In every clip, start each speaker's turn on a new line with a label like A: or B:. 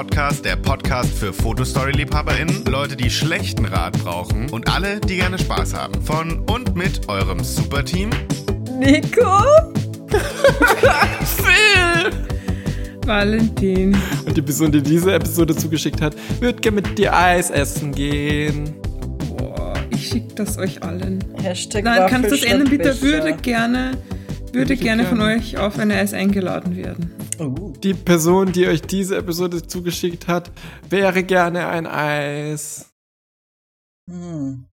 A: Podcast, der Podcast für Fotostory-LiebhaberInnen, Leute, die schlechten Rat brauchen und alle, die gerne Spaß haben. Von und mit eurem Superteam
B: Nico?
C: Phil!
B: Valentin.
C: Und die Person, die diese Episode zugeschickt hat, wird gerne mit dir Eis essen gehen.
B: Boah, ich schicke das euch allen.
D: Hashtag
B: Nein, kannst du das ändern bitte? Würde gerne, würde
C: ich
B: gerne von
C: gerne.
B: euch auf eine Eis eingeladen werden.
D: Oh.
C: Die Person, die euch diese Episode zugeschickt hat, wäre gerne ein Eis.
D: Hm.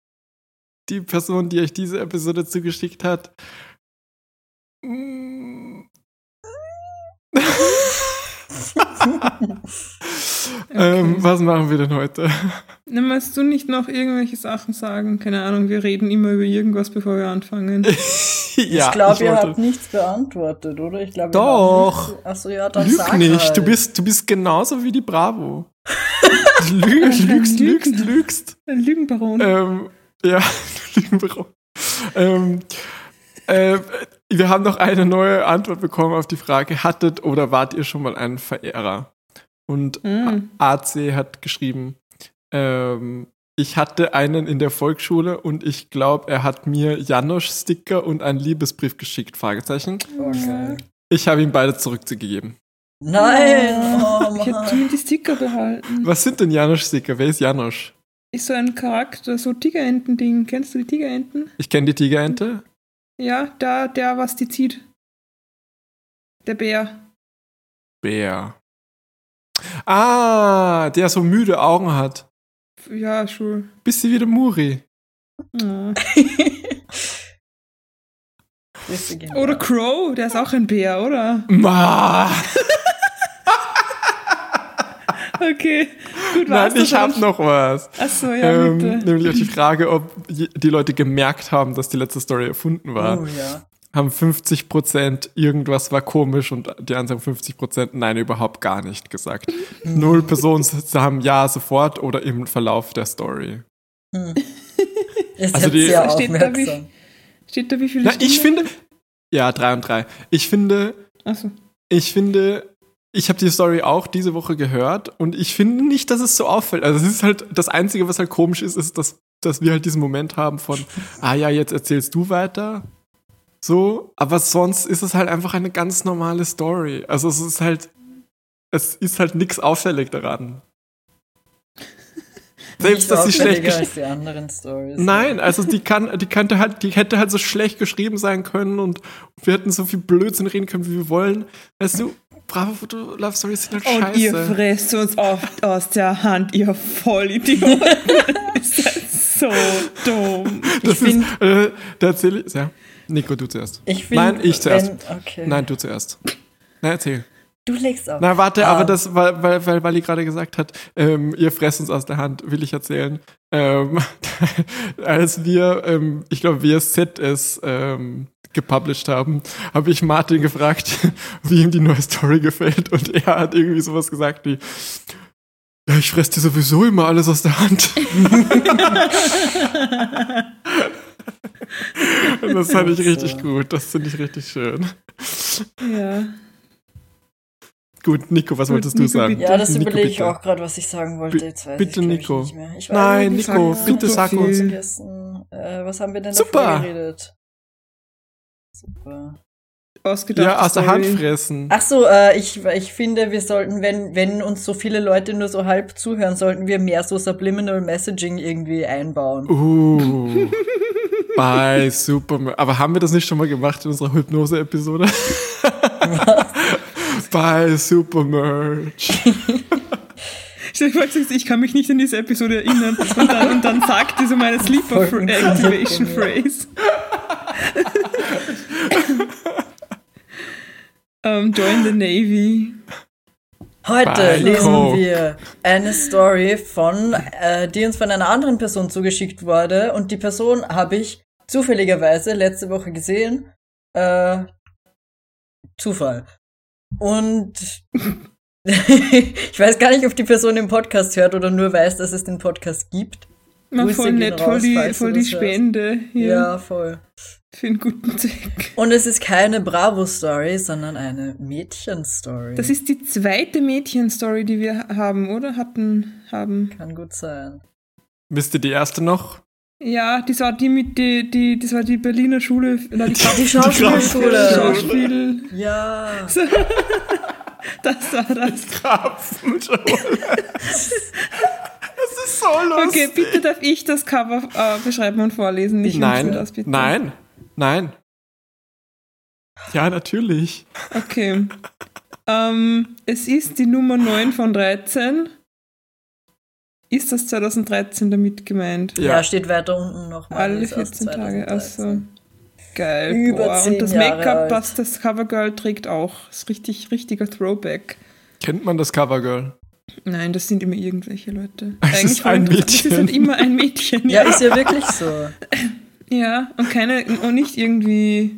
C: Die Person, die euch diese Episode zugeschickt hat. ähm, was machen wir denn heute?
B: Dann musst du nicht noch irgendwelche Sachen sagen? Keine Ahnung, wir reden immer über irgendwas, bevor wir anfangen.
C: ja,
D: ich glaube, ihr
C: wollte-
D: habt nichts beantwortet, oder? Ich glaube,
C: Doch.
D: Achso, ja, dann
C: Lüg
D: sag
C: nicht,
D: halt.
C: du bist, du bist genauso wie die Bravo. Du lügst, lügst, lügst, lügst.
B: Ein Lügenbaron.
C: Ähm, ja, Lügenbüro. ähm, äh, wir haben noch eine neue Antwort bekommen auf die Frage, hattet oder wart ihr schon mal ein Verehrer? Und
B: Mm.
C: AC hat geschrieben, ähm, ich hatte einen in der Volksschule und ich glaube, er hat mir Janosch-Sticker und einen Liebesbrief geschickt, Fragezeichen.
D: Geil.
C: Ich habe ihm beide zurückzugegeben.
D: Nein! Oh,
B: Ich die, die Sticker behalten.
C: Was sind denn Janosch-Sticker? Wer ist Janosch?
B: Ist so ein Charakter, so Tigerenten-Ding. Kennst du die Tigerenten?
C: Ich kenne die Tigerente.
B: Ja, da, der, was die zieht. Der Bär.
C: Bär. Ah, der so müde Augen hat.
B: Ja, schon.
C: Bisschen wie der Muri.
D: Grüße gehen
B: Oder. Crow, der ist auch ein Bär, oder?
C: Ma.
B: Okay, gut,
C: Nein, ich hab
B: dann?
C: noch was.
B: Achso, ja,
C: ähm,
B: bitte.
C: nämlich auch die Frage, ob die Leute gemerkt haben, dass die letzte Story erfunden war.
D: Oh ja.
C: Haben 50% irgendwas war komisch und die anderen 50% nein, überhaupt gar nicht gesagt. Null Personen haben ja sofort oder im Verlauf der Story.
D: Hm.
C: Also die-
D: sehr
B: Steht da
D: aufmerksam.
B: Steht da wie viele
C: Na, ich finde, ja, drei und drei. Ich finde,
B: Achso.
C: ich finde, ich habe die Story auch diese Woche gehört und ich finde nicht, dass es so auffällt. Also es ist halt das Einzige, was halt komisch ist, ist, dass, dass wir halt diesen Moment haben von, ah ja, jetzt erzählst du weiter. So, aber sonst ist es halt einfach eine ganz normale Story. Also es ist halt, es ist halt nichts auffällig daran. Selbst, dass sie schlecht
D: als die anderen Stories.
C: Nein, also die kann, die könnte halt, die hätte halt so schlecht geschrieben sein können und wir hätten so viel Blödsinn reden können, wie wir wollen. Weißt du, bravo Foto Love Stories sind halt
B: Und ihr fresst uns oft aus der Hand, ihr Vollidioten. ist das so dumm.
C: Das
D: ich
C: ist, äh, da erzähle ich, ja. Nico, du zuerst.
D: Ich find,
C: Nein, ich zuerst.
D: Wenn, okay.
C: Nein, du zuerst. Nein, erzähl.
D: Du legst auf.
C: Na, warte,
D: Ah.
C: aber das, weil, weil, weil Wally gerade gesagt hat, ähm, ihr fresst uns aus der Hand, will ich erzählen. Ähm, als wir, ähm, ich glaube, wir Z es ähm, gepublished haben, habe ich Martin gefragt, wie ihm die neue Story gefällt und er hat irgendwie sowas gesagt wie, ja, ich fress dir sowieso immer alles aus der Hand. das fand ich richtig gut, das finde ich richtig schön.
B: Ja.
C: Gut, Nico, was
B: Gut,
C: wolltest du
B: Nico,
C: sagen?
B: bitte.
D: ja, das
C: Nico,
D: überlege ich
C: bitte.
D: auch gerade, was ich sagen wollte. Jetzt weiß
C: bitte,
D: ich,
C: Nico.
D: Ich nicht mehr. Ich
C: Nein. Nico, bitte sag uns.
D: Äh, was haben wir denn
C: Super.
D: geredet? Super.
B: Ausgedacht.
C: Ja, aus der Hand fressen.
D: Ach so, äh, ich, ich finde, wir sollten, wenn, wenn uns so viele Leute nur so halb zuhören, sollten wir mehr so Subliminal Messaging irgendwie einbauen.
C: Uh. Bei Superman. Aber haben wir das nicht schon mal gemacht in unserer Hypnose-Episode? Bei Supermerch.
B: Ich kann mich nicht an diese Episode erinnern. Und dann, und dann sagt die so meine Sleeper
D: Voll
B: Activation
D: funktioniert.
B: Phrase. Um, join the Navy.
D: Heute
C: Bei
D: lesen
C: Coke.
D: wir eine Story von, äh, die uns von einer anderen Person zugeschickt wurde. Und die Person habe ich zufälligerweise letzte Woche gesehen. Äh, Zufall. Und ich weiß gar nicht, ob die Person den Podcast hört oder nur weiß, dass es den Podcast gibt. Grüße
B: voll nett, voll die, voll die. Spende.
D: Ja,
B: Hier.
D: voll.
B: Für einen guten Zweck.
D: Und es ist keine Bravo-Story, sondern eine Mädchen-Story.
B: Das ist die zweite Mädchen-Story, die wir haben, oder? Hatten, haben.
D: Kann gut sein.
C: Wisst ihr die erste noch?
B: Ja, das war die mit die, die das war die Berliner Schule, oder die,
D: Die Schauspielschule.
B: Schauspiel.
D: Ja.
B: Das war das.
C: Krapfenschule. das ist so lustig.
B: Okay, bitte darf ich das Cover äh, beschreiben und vorlesen. Nicht
C: Nein,
B: das, bitte.
C: nein, nein. Ja, natürlich.
B: Okay. ähm, es ist die Nummer 9 von 13. Ist das 2013 damit gemeint?
D: ja.
C: Ja.
D: steht weiter unten nochmal.
B: Alle
D: ist aus
B: 14 Tage.
D: 2013.
B: Also geil.
D: Über
B: Boah. Und das Make-up, was das Covergirl trägt, auch. Ist richtig, richtiger Throwback.
C: Kennt man das Covergirl?
B: Nein, das sind immer irgendwelche Leute.
C: Es ist ein
B: voll interessant. Es ist
C: Mädchen.
B: halt immer ein Mädchen.
D: Ja, ist ja wirklich so.
B: Ja, und keine, und nicht irgendwie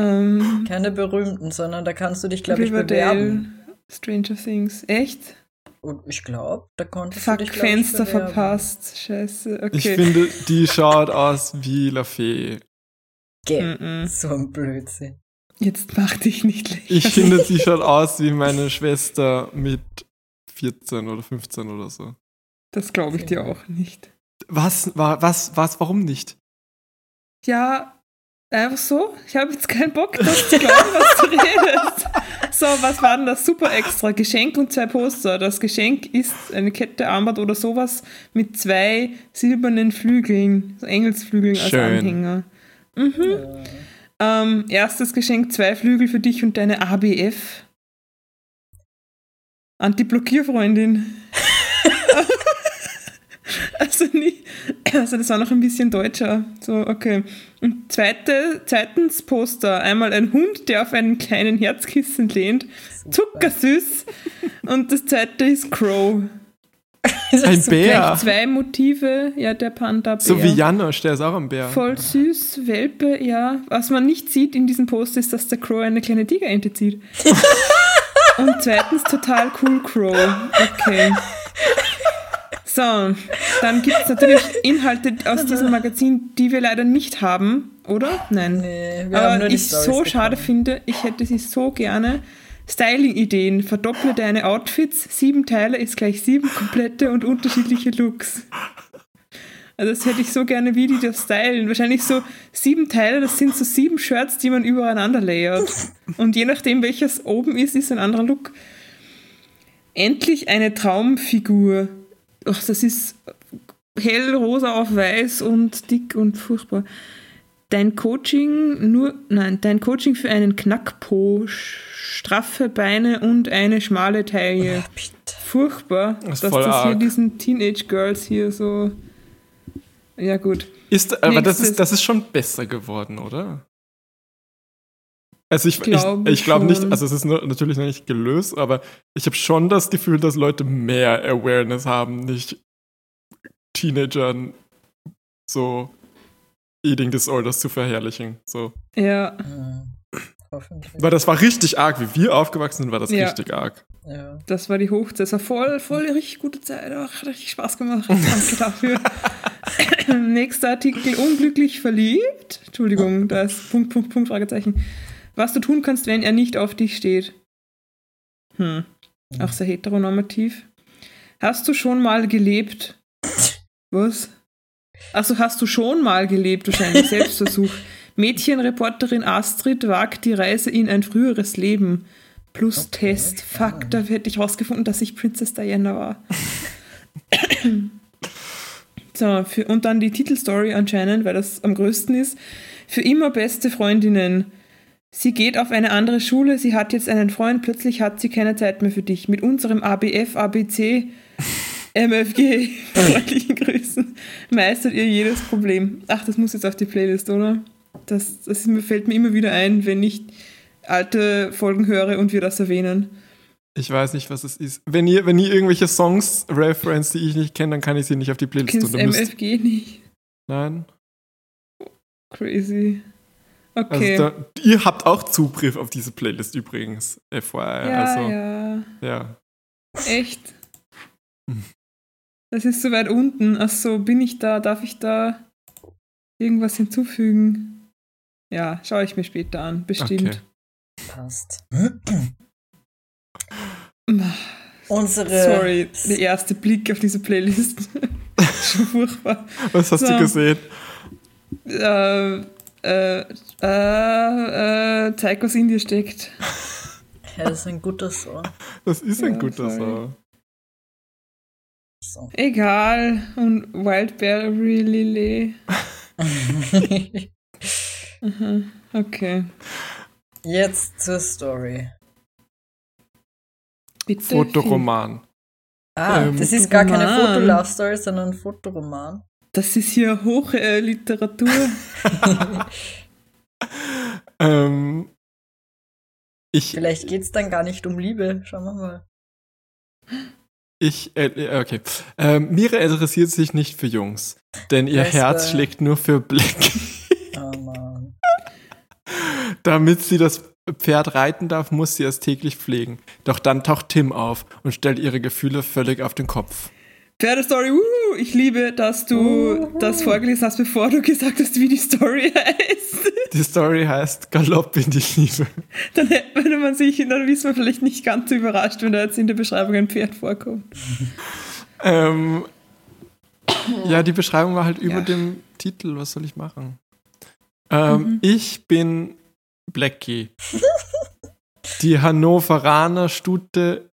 B: ähm,
D: Keine berühmten, sondern da kannst du dich, glaube ich, bewerben.
B: Stranger Things. Echt?
D: Und ich glaube, da konntest
B: Fuck,
D: du dich, ich,
B: Fenster
D: bewerben.
B: verpasst. Scheiße, okay.
C: Ich finde, die schaut aus wie La Fee.
D: Geh.
B: Mm-mm.
D: So ein Blödsinn.
B: Jetzt mach dich nicht lächerlich.
C: Ich finde, sie schaut aus wie meine Schwester mit 14 oder 15 oder so.
B: Das glaube ich dir auch nicht.
C: Was, war, was, was, warum nicht?
B: Ja, einfach so. Ich habe jetzt keinen Bock, das zu glauben, was du redest. So, was war denn das super extra? Geschenk und zwei Poster. Das Geschenk ist eine Kette, Armband oder sowas mit zwei silbernen Flügeln, so Engelsflügeln als
C: Schön.
B: Anhänger. Mhm. Ähm, erstes Geschenk, zwei Flügel für dich und deine ABF. Anti-Blockierfreundin. also nicht, also das war noch ein bisschen deutscher. So, okay. Und zweite, zweitens Poster. Einmal ein Hund, der auf einen kleinen Herzkissen lehnt. Zuckersüß. Und das zweite ist Crow.
C: Ein
B: Gleich
C: Bär.
B: zwei Motive. Ja, der Panda-Bär.
C: So wie Janosch, der ist auch ein Bär.
B: Voll süß, Welpe, ja. Was man nicht sieht in diesem Poster ist, dass der Crow eine kleine Tigerente zieht. Und zweitens total cool Crow. Okay. So, dann gibt es natürlich Inhalte aus diesem Magazin, die wir leider nicht haben, oder? Nein.
D: Nee, wir haben
B: Aber
D: nur die
B: ich
D: Storys
B: so schade
D: bekommen.
B: finde, ich hätte sie so gerne. Styling-Ideen, verdopple deine Outfits, sieben Teile ist gleich sieben komplette und unterschiedliche Looks. Also das hätte ich so gerne, wie die das stylen. Wahrscheinlich so sieben Teile, das sind so sieben Shirts, die man übereinander layert. Und je nachdem, welches oben ist, ist ein anderer Look. Endlich eine Traumfigur. Ach, das ist hellrosa auf weiß und dick und furchtbar. Dein Coaching nur, nein, dein Coaching für einen Knackpo, straffe Beine und eine schmale Taille.
D: Bitte.
B: Furchtbar,
C: Das ist
B: dass das hier
C: arg.
B: diesen Teenage Girls hier so. Ja, gut.
C: Ist, aber das ist, das ist schon besser geworden, oder? Also ich,
B: Glaube
C: ich, ich glaube nicht, also es ist nur, natürlich noch nicht gelöst, aber ich habe schon das Gefühl, dass Leute mehr Awareness haben, nicht Teenagern so Eating Disorders zu verherrlichen. So.
B: Ja,
D: Hm. Hoffentlich.
C: Weil das war richtig arg, wie wir aufgewachsen sind, war das
B: Ja.
C: richtig arg.
D: Ja.
B: das war die Hochzeit. Das war voll, voll eine richtig gute Zeit. Ach, hat richtig Spaß gemacht. Danke dafür. Nächster Artikel. Unglücklich verliebt. Entschuldigung, da ist Punkt, Punkt, Punkt, Fragezeichen. Was du tun kannst, wenn er nicht auf dich steht. Hm. Auch sehr heteronormativ. Hast du schon mal gelebt? Was? Achso, hast du schon mal gelebt, wahrscheinlich. Selbstversuch. Mädchenreporterin Astrid wagt die Reise in ein früheres Leben. Plus
D: Okay,
B: Test. Fuck, da hätte ich rausgefunden, dass ich Princess Diana war. so, für, und dann die Titelstory anscheinend, weil das am größten ist. Für immer beste Freundinnen. Sie geht auf eine andere Schule, sie hat jetzt einen Freund, plötzlich hat sie keine Zeit mehr für dich. Mit unserem ABF, ABC, MFG, freundlichen Grüßen, meistert ihr jedes Problem. Ach, das muss jetzt auf die Playlist, oder? Das, das fällt mir immer wieder ein, wenn ich alte Folgen höre und wir das erwähnen.
C: Ich weiß nicht, was es ist. Wenn ihr, wenn ihr irgendwelche Songs reference, die ich nicht kenne, dann kann ich sie nicht auf die Playlist tun. Müsst-
B: MFG nicht.
C: Nein.
B: Crazy. Okay.
C: Also da, ihr habt auch Zugriff auf diese Playlist übrigens, FYI.
B: ja,
C: also,
B: ja.
C: ja.
B: Echt?
C: Hm.
B: Das ist so weit unten. Ach so, bin ich da? Darf ich da irgendwas hinzufügen? Ja, schaue ich mir später an, bestimmt.
D: Passt. Unsere.
B: Sorry, der erste Blick auf diese Playlist. Schon furchtbar.
C: Was hast
B: So.
C: du gesehen?
B: Äh, äh, äh, äh, zeig, was in dir steckt.
D: Ja, das ist ein guter Song.
C: Das ist ein
B: Ja,
C: guter. Song.
D: So.
B: Egal. Und Wildberry Lily. Aha, okay.
D: Jetzt zur Story.
B: Bitte.
C: Fotoroman.
D: Ah,
C: Ähm,
D: das ist gar keine. Fotolove-Story, sondern ein Fotoroman.
B: Das ist hier hohe äh.
C: Ähm, ich,
D: Vielleicht geht's dann gar nicht um Liebe. Schauen wir mal.
C: ich, äh, äh, okay. Ähm, Mira interessiert sich nicht für Jungs, denn ihr
D: Das,
C: Herz schlägt nur für Black.
D: Oh Mann.
C: Damit sie das Pferd reiten darf, muss sie es täglich pflegen. Doch dann taucht Tim auf und stellt ihre Gefühle völlig auf den Kopf.
B: Pferdestory, uh, ich liebe, dass du das vorgelesen hast, bevor du gesagt hast, wie die Story heißt.
C: Die Story heißt Galopp in die Liebe.
B: Dann hätte man sich, dann ist man vielleicht nicht ganz so überrascht, wenn da jetzt in der Beschreibung ein Pferd vorkommt.
C: Ähm, ja, die Beschreibung war halt über
B: Ja.
C: dem Titel. Was soll ich machen? Ähm, Ich bin Blackie. Die Hannoveraner Stute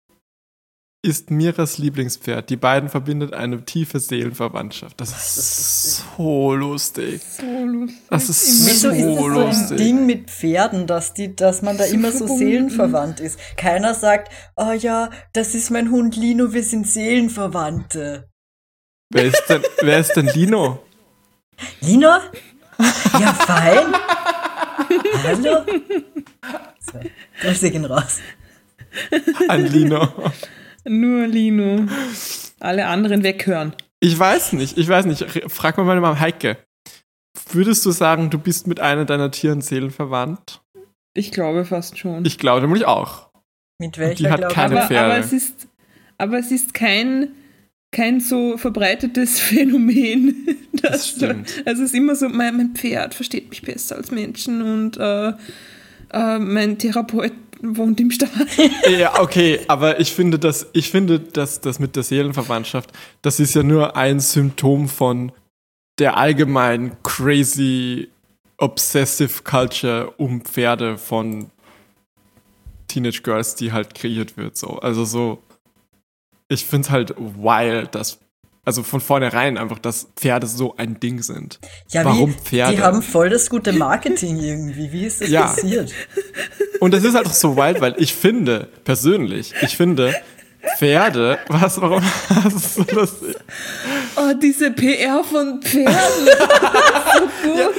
C: ist Miras Lieblingspferd. Die beiden verbindet eine tiefe Seelenverwandtschaft. Das ist so lustig.
B: So lustig.
C: Das ist
D: Wieso ist
C: So
D: das so ein
C: lustig.
D: Ding mit Pferden, dass, die, dass man da
B: So
D: immer so seelenverwandt ist? Keiner sagt, oh ja, das ist mein Hund Lino, wir sind Seelenverwandte.
C: Wer ist denn, wer ist denn Lino?
D: Lino? Ja, fein. Hallo? So, Grüße gehen raus.
C: An Lino.
B: Nur Lino. Alle anderen weghören.
C: Ich weiß nicht, ich weiß nicht. Frag mal meine Mama Heike. Würdest du sagen, du bist mit einer deiner Tieren Seelen verwandt?
B: Ich glaube fast schon.
C: Ich glaube nämlich auch.
D: Mit
C: die
D: welcher
C: hat
D: glaubst
C: keine
B: aber,
C: Pferde.
B: aber es ist, aber es ist kein, kein so verbreitetes Phänomen.
C: Das
B: dass-
C: stimmt.
B: Also es ist immer so, mein, mein Pferd versteht mich besser als Menschen und äh, äh, mein Therapeut wohnt im Stall.
C: Ja, okay, aber ich finde, dass, ich finde, dass das mit der Seelenverwandtschaft, das ist ja nur ein Symptom von der allgemeinen crazy obsessive Culture um Pferde von Teenage Girls, die halt kreiert wird. So. Also so, ich finde es halt wild, dass, also von vornherein einfach, dass Pferde so ein Ding sind.
D: Ja,
C: Warum
D: wie,
C: Pferde?
D: Die haben voll das gute Marketing irgendwie. Wie ist das
C: Ja.
D: passiert?
C: Und das ist halt auch so wild, weil ich finde, persönlich, ich finde, Pferde, was, warum, das ist so lustig.
B: Oh, diese PR von Pferden.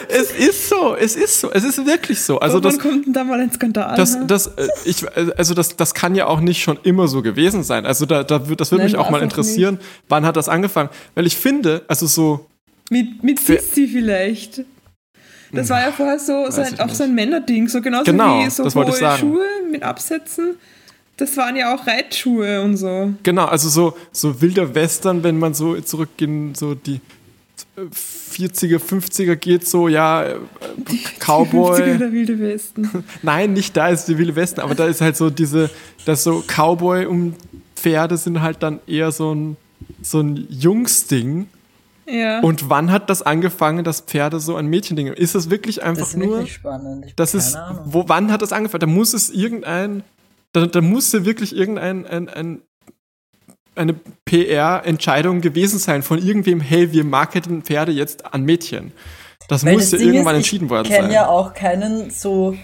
C: Es ist so, es ist so, es ist wirklich so. Also
B: Also
C: das,
B: Wann kommt denn da mal ein Skandal?
C: das,
B: ne?
C: das, äh, ich, also das, das kann ja auch nicht schon immer so gewesen sein. Also da, da, wür- das würde mich auch mal interessieren, wann hat das angefangen? Weil ich finde, also so,
B: Mit, mit Sissi vielleicht. Das war ja vorher so, so ein, auch
C: nicht.
B: so ein Männerding, so genauso
C: Genau,
B: wie so hohe
C: ich sagen.
B: Schuhe mit Absätzen. Das waren ja auch Reitschuhe und so.
C: genau, also so, so wilder Western, wenn man so zurück in so die 40er, 50er geht, so, ja, äh,
B: Die
C: Cowboy.
B: 50er der Wilde Westen.
C: Nein, nicht da ist die Wilde Westen, aber da ist halt so diese, das so Cowboy und Pferde sind halt dann eher so ein, so ein Jungsding.
B: Ja.
C: Und wann hat das angefangen, dass Pferde so ein Mädchending? Ist das wirklich
D: Das
C: einfach
D: ist
C: nur,
D: wirklich spannend. Ich
C: das
D: keine
C: ist,
D: Ahnung.
C: wo, wann hat das angefangen? Da muss es irgendein, da, da muss ja wirklich irgendein, ein, ein, eine PR-Entscheidung gewesen sein von irgendwem, hey, wir marketen Pferde jetzt an Mädchen. Das
D: Weil
C: muss
D: das
C: ja
D: Ding
C: irgendwann
D: ist,
C: entschieden worden
D: Ich kenne
C: sein.
D: ja auch keinen so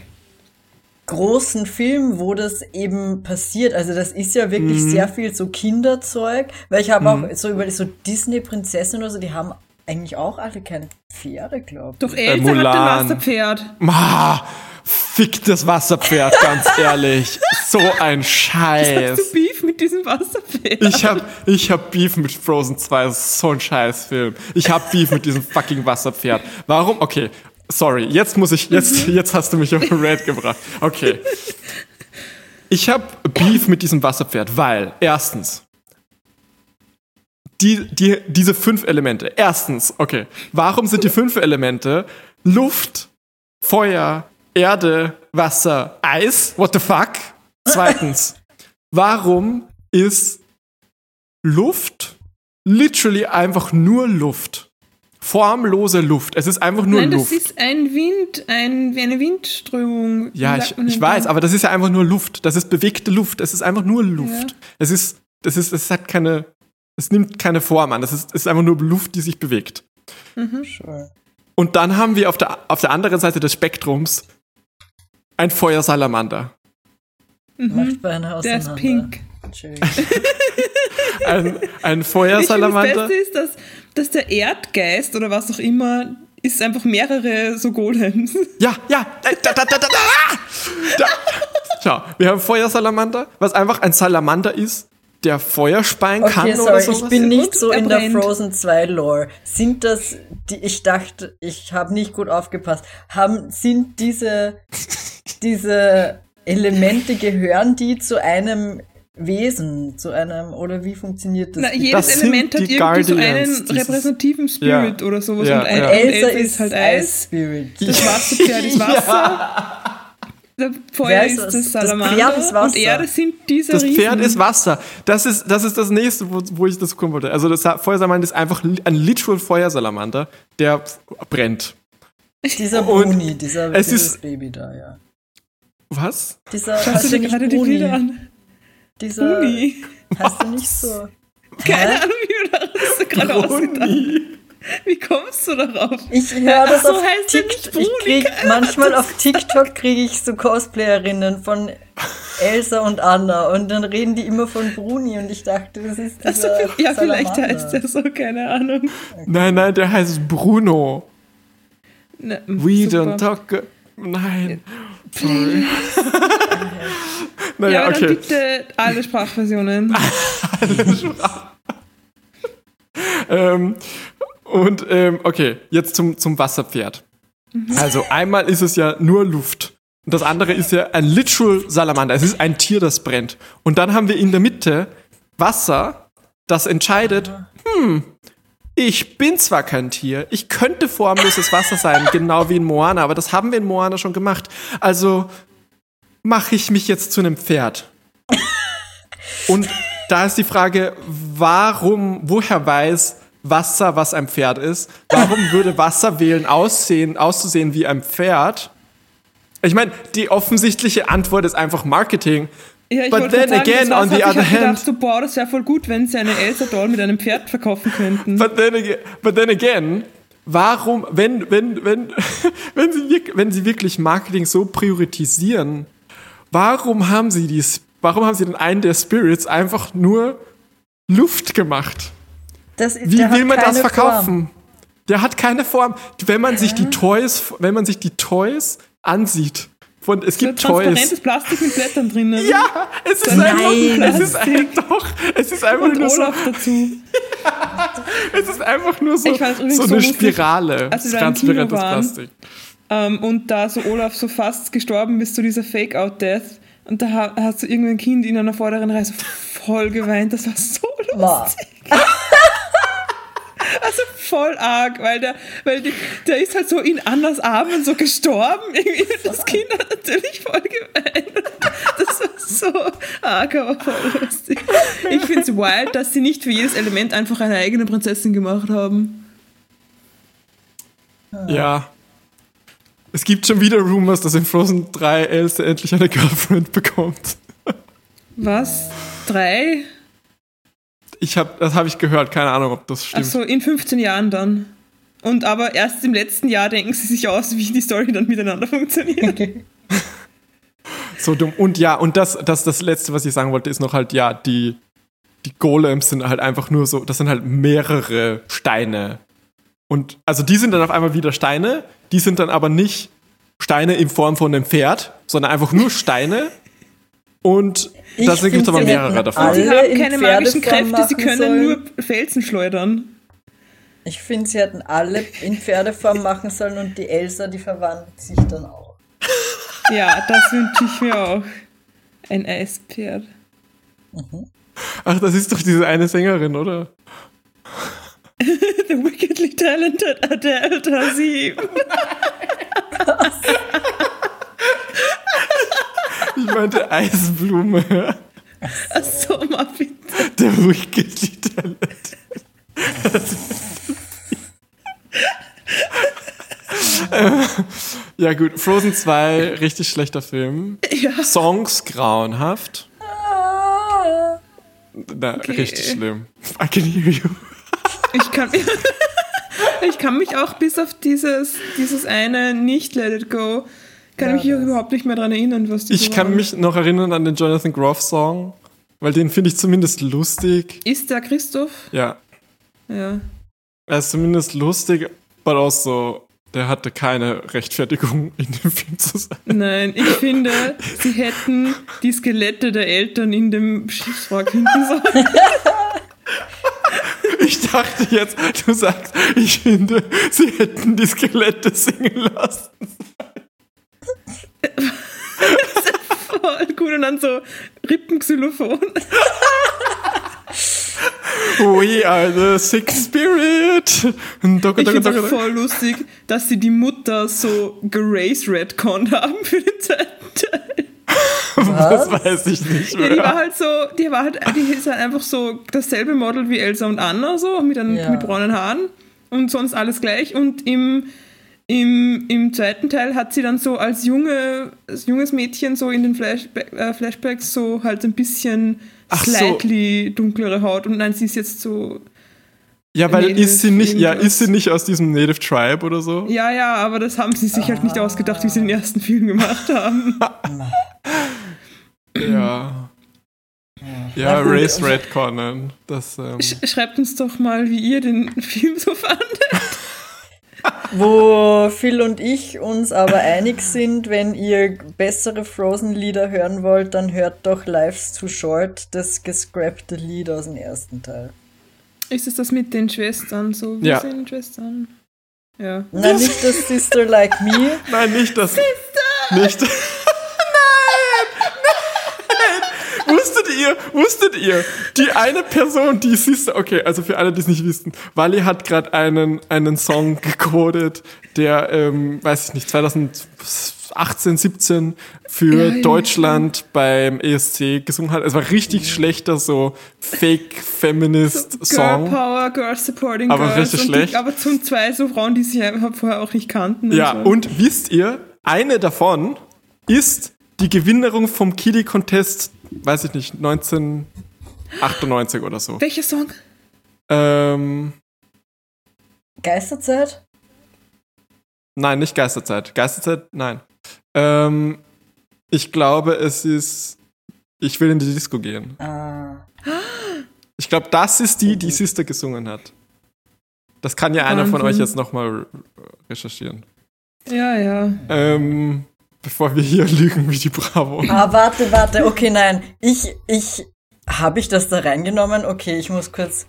D: großen Film, wo das eben passiert. Also das ist ja wirklich
C: Mhm.
D: sehr viel so Kinderzeug, weil ich habe auch so über so Disney-Prinzessinnen oder so, die haben eigentlich auch alle keine Pferde, glaube ich.
B: Doch Elsa hat
C: Äh, Mulan.
B: ein Wasserpferd.
C: Ma, fick das Wasserpferd, ganz ehrlich. So ein
B: Hast
C: Scheiß.
B: du Beef mit diesem Wasserpferd?
C: Ich hab, ich hab Beef mit Frozen 2, das ist so ein Scheißfilm. Ich hab Beef mit diesem fucking Wasserpferd. Warum? Okay, sorry, jetzt muss ich, jetzt, jetzt hast du mich auf den Red gebracht. Okay. Ich hab Beef mit diesem Wasserpferd, weil, erstens, die, die, diese fünf Elemente. Erstens, okay, warum sind die fünf Elemente Luft, Feuer, Erde, Wasser, Eis? What the fuck? Zweitens, warum ist Luft literally einfach nur Luft? Formlose Luft. Es ist einfach nur
B: Nein,
C: Luft.
B: das ist ein Wind, ein, wie eine Windströmung.
C: Ja, ich, ich weiß, aber das ist ja einfach nur Luft. Das ist bewegte Luft. Es ist einfach nur Luft.
B: Ja.
C: Es ist, das ist, es hat keine, es nimmt keine Form an. Es ist, es ist einfach nur Luft, die sich bewegt.
D: Sure.
C: Und dann haben wir auf der, auf der anderen Seite des Spektrums ein Feuersalamander.
D: Macht Beine
B: Mhm. Der
D: auseinander.
B: ist pink.
D: Entschuldigung.
C: Ein, ein
B: Ich finde, das
C: Feuersalamander.
B: Beste ist, dass, dass der Erdgeist oder was auch immer ist einfach mehrere so Golems.
C: Ja, ja. äh, Da, da, da, da, da. da. Schau, wir haben Feuersalamander, was einfach ein Salamander ist, der Feuer speien kann
D: Okay,
C: oder
D: sorry,
C: so.
D: ich bin nicht so
B: er
D: in der. Frozen 2 Lore. Sind das die ich dachte, ich habe nicht gut aufgepasst. Haben sind diese diese Elemente gehören die zu einem Wesen, zu einem oder wie funktioniert das?
B: Na, jedes
C: Das
B: Element hat irgendwie so
C: Guardians,
B: einen
C: dieses-
B: repräsentativen Spirit
C: Ja.
B: oder sowas.
C: Ja,
B: und ein,
C: ja.
B: und
D: Elsa
B: Elsa
D: ist
B: halt Eis.
D: Spirit.
B: Das Wasserpferd ist Wasser. Der Feuer
D: Wer
B: ist
D: ist
B: das,
D: das? Das
B: Salamander.
D: Pferd ist Wasser.
B: Und Erde sind diese
C: Das
B: Riesen.
C: Pferd ist Wasser. Das ist das, ist das nächste, wo, wo ich das kommen wollte. Also das Sa- Feuersalamander ist einfach ein literal Feuersalamander, der brennt.
D: Dieser
C: Und
D: Bruni, dieser
C: es
D: dieses
C: ist-
D: Baby da, ja.
C: Was?
D: Dieser
B: Schaust du dir gerade die Bilder an?
D: Dieser
B: Bruni.
D: heißt der nicht so.
B: Keine
D: Hä?
B: Ahnung, wie du da gerade ausgedacht Wie kommst du darauf?
D: Ich höre das
B: so,
D: auf TikTok. Ich krieg manchmal auf TikTok kriege ich so Cosplayerinnen von Elsa und Anna und dann reden die immer von Bruni und ich dachte, das ist
B: Ach so,
D: dieser
B: ja, vielleicht
D: Salamander.
B: heißt der so, keine Ahnung.
C: Nein, nein, der heißt Bruno.
B: Na,
C: We
B: super.
C: don't talk. Nein. Sorry. naja,
B: Ja, aber dann
C: okay.
B: bitte alle Sprachversionen.
C: Ähm, und ähm, okay, jetzt zum, zum Wasserpferd. Also einmal ist es ja nur Luft. Und das andere ist ja ein literal Salamander. Es ist ein Tier, das brennt. Und dann haben wir in der Mitte Wasser, das entscheidet, hm, ich bin zwar kein Tier, ich könnte formloses Wasser sein, genau wie in Moana, aber das haben wir in Moana schon gemacht. Also mache ich mich jetzt zu einem Pferd. Und da ist die Frage, warum, woher weiß Wasser, was ein Pferd ist? Warum würde Wasser wählen aussehen, auszusehen wie ein Pferd? Ich meine, die offensichtliche Antwort ist einfach Marketing.
B: Ja, ich
C: But then
B: sagen,
C: again,
B: das
C: on the other
B: gedacht,
C: hand-
B: so, boah, das wäre voll gut, wenn sie eine Elsa-Doll mit einem Pferd verkaufen könnten.
C: But then again, but then again warum, wenn, wenn, wenn, wenn, sie wenn sie wirklich Marketing so priorisieren, warum haben sie dies, warum haben sie den einen der Spirits einfach nur Luft gemacht?
D: Das ist,
C: Wie will man das verkaufen?
D: Form.
C: Der hat keine Form. Wenn man sich die Toys, wenn man sich die Toys ansieht, von, es
B: So
C: gibt Toys.
B: transparentes Plastik mit Blättern drinnen.
C: Ja, es ist
B: Nein.
C: einfach, es ist einfach, doch, es ist einfach
B: Und
C: nur so,
B: Olaf dazu.
C: es ist einfach nur so,
B: übrigens
C: so
B: so
C: eine
B: lustig,
C: Spirale,
B: als wir
C: transparentes
B: waren. Ähm, und da so Olaf so fast gestorben ist, so dieser Fake-Out-Death. Und da ha- hat so irgendein Kind in einer vorderen Reihe so voll geweint. Das war so lustig. Also voll arg, weil der, weil die, der ist halt so in Annas Armen so gestorben. Irgendwie. Das Kind hat natürlich voll geweint. Das war so arg, aber voll lustig. Ich finde es wild, dass sie nicht für jedes Element einfach eine eigene Prinzessin gemacht haben.
C: Ja. Es gibt schon wieder Rumors, dass in Frozen 3 Elsa endlich eine Girlfriend bekommt.
B: Was? Drei?
C: Ich hab, das habe ich gehört, keine Ahnung, ob das stimmt.
B: Achso, in 15 Jahren dann. Und aber erst im letzten Jahr denken sie sich aus, wie die Story dann miteinander funktioniert.
C: So dumm. Und ja, und das, das, das Letzte, was ich sagen wollte, ist noch halt, ja, die, die Golems sind halt einfach nur so, das sind halt mehrere Steine. Und also die sind dann auf einmal wieder Steine, die sind dann aber nicht Steine in Form von einem Pferd, sondern einfach nur Steine. Und
D: Ich
C: da gibt es
D: find,
C: aber mehrere davon.
B: Sie haben
D: in
B: keine magischen Kräfte, sie können
D: sollen.
B: nur Felsen schleudern.
D: Ich finde, sie hätten alle in Pferdeform machen sollen und die Elsa, die verwandelt sich dann auch.
B: Ja, das wünsche ich mir auch. Ein Eispferd.
C: Ach, das ist doch diese eine Sängerin, oder?
B: The wickedly talented Adele Tazim.
C: Ich meinte Eisblume.
B: Ach so, Muffin.
C: Der Wicked Lieutenant. Äh, ja gut, Frozen 2, richtig schlechter Film.
B: Ja.
C: Songs grauenhaft.
D: Ah.
C: Na,
B: Okay.
C: richtig schlimm. I can hear you.
B: Ich kann, ich kann mich auch bis auf dieses, dieses eine nicht Let It Go, kann
D: Ja,
B: mich hier
D: das-
B: überhaupt nicht mehr dran erinnern, was die
C: Ich
B: so
C: kann
B: waren.
C: mich noch erinnern an den Jonathan Groff Song, weil den finde ich zumindest lustig.
B: Ist der Christoph?
C: Ja,
B: Ja.
C: er ist zumindest lustig, aber auch so, der hatte keine Rechtfertigung in dem Film zu sein.
B: Nein, ich finde, sie hätten die Skelette der Eltern in dem Schiffswrack hinten sollen.
C: Ich dachte jetzt, du sagst, ich finde, sie hätten die Skelette singen lassen.
B: Voll gut. Und dann so Rippenxylophon.
C: We are the Sixth Spirit. Doka,
B: Ich
C: doka,
B: finde auch
C: doka.
B: voll lustig, dass sie die Mutter so gerace redconnt haben für den zweiten Teil.
C: Das weiß ich nicht
B: Ja, die war
C: mehr.
B: halt so, die war halt, die ist halt einfach so dasselbe Model wie Elsa und Anna, so, mit, einem,
D: Ja.
B: mit braunen Haaren und sonst alles gleich. Und im, im, im zweiten Teil hat sie dann so als, junge, als junges Mädchen so in den Flashback, äh, Flashbacks so halt ein bisschen
C: Ach so.
B: slightly dunklere Haut. Und nein, sie ist jetzt so,
C: Ja, weil
B: Native
C: ist sie nicht, ja, ist sie nicht aus diesem Native Tribe oder so?
B: ja, ja, aber das haben sie sich halt nicht ausgedacht, wie sie den ersten Film gemacht haben.
C: Ja. Ja,
D: gut.
C: Race Redconnen. Das, ähm,
B: Sch schreibt uns doch mal, wie ihr den Film so fandet.
D: Wo Phil und ich uns aber einig sind, wenn ihr bessere Frozen-Lieder hören wollt, dann hört doch Life's Too Short, das gescrappte Lied aus dem ersten Teil.
B: Ist es das mit den Schwestern? So, wir
C: Ja.
B: sind Schwestern. Ja.
D: Nein, nicht das Sister Like Me.
C: Nein, nicht das. Nicht. nein! Nein! Wusstet ihr, wusstet ihr, die eine Person, die Sister, okay, also für alle, die es nicht wissen, Wally hat gerade einen, einen Song gecodet, der, ähm, weiß ich nicht, 2018, 17 für
B: Ja, ja,
C: Deutschland beim ESC gesungen hat. Es war richtig schlechter, so Fake Feminist
B: Girl
C: Song.
B: Power, Girl Supporting
C: Aber
B: Girls.
C: richtig
B: und
C: schlecht.
B: Die, aber zum zwei so Frauen, die sich einfach vorher auch nicht kannten.
C: Ja,
B: so.
C: und wisst ihr, eine davon ist die Gewinnerin vom Kiddie Contest, weiß ich nicht, 1998 oder so.
B: Welcher Song?
C: Ähm,
D: Geisterzeit?
C: nein, nicht Geisterzeit. Geisterzeit, nein. Ähm, ich glaube, es ist Ich will in die Disco gehen.
D: Ah.
C: Ich glaube, das ist die, die Sister gesungen hat. Das kann ja einer von
B: Wahnsinn.
C: euch jetzt nochmal recherchieren.
B: Ja, ja.
C: Ähm, bevor wir hier lügen wie die Bravo.
D: Ah, warte, warte, okay, nein. Ich, ich, habe ich das da reingenommen? Okay, ich muss kurz.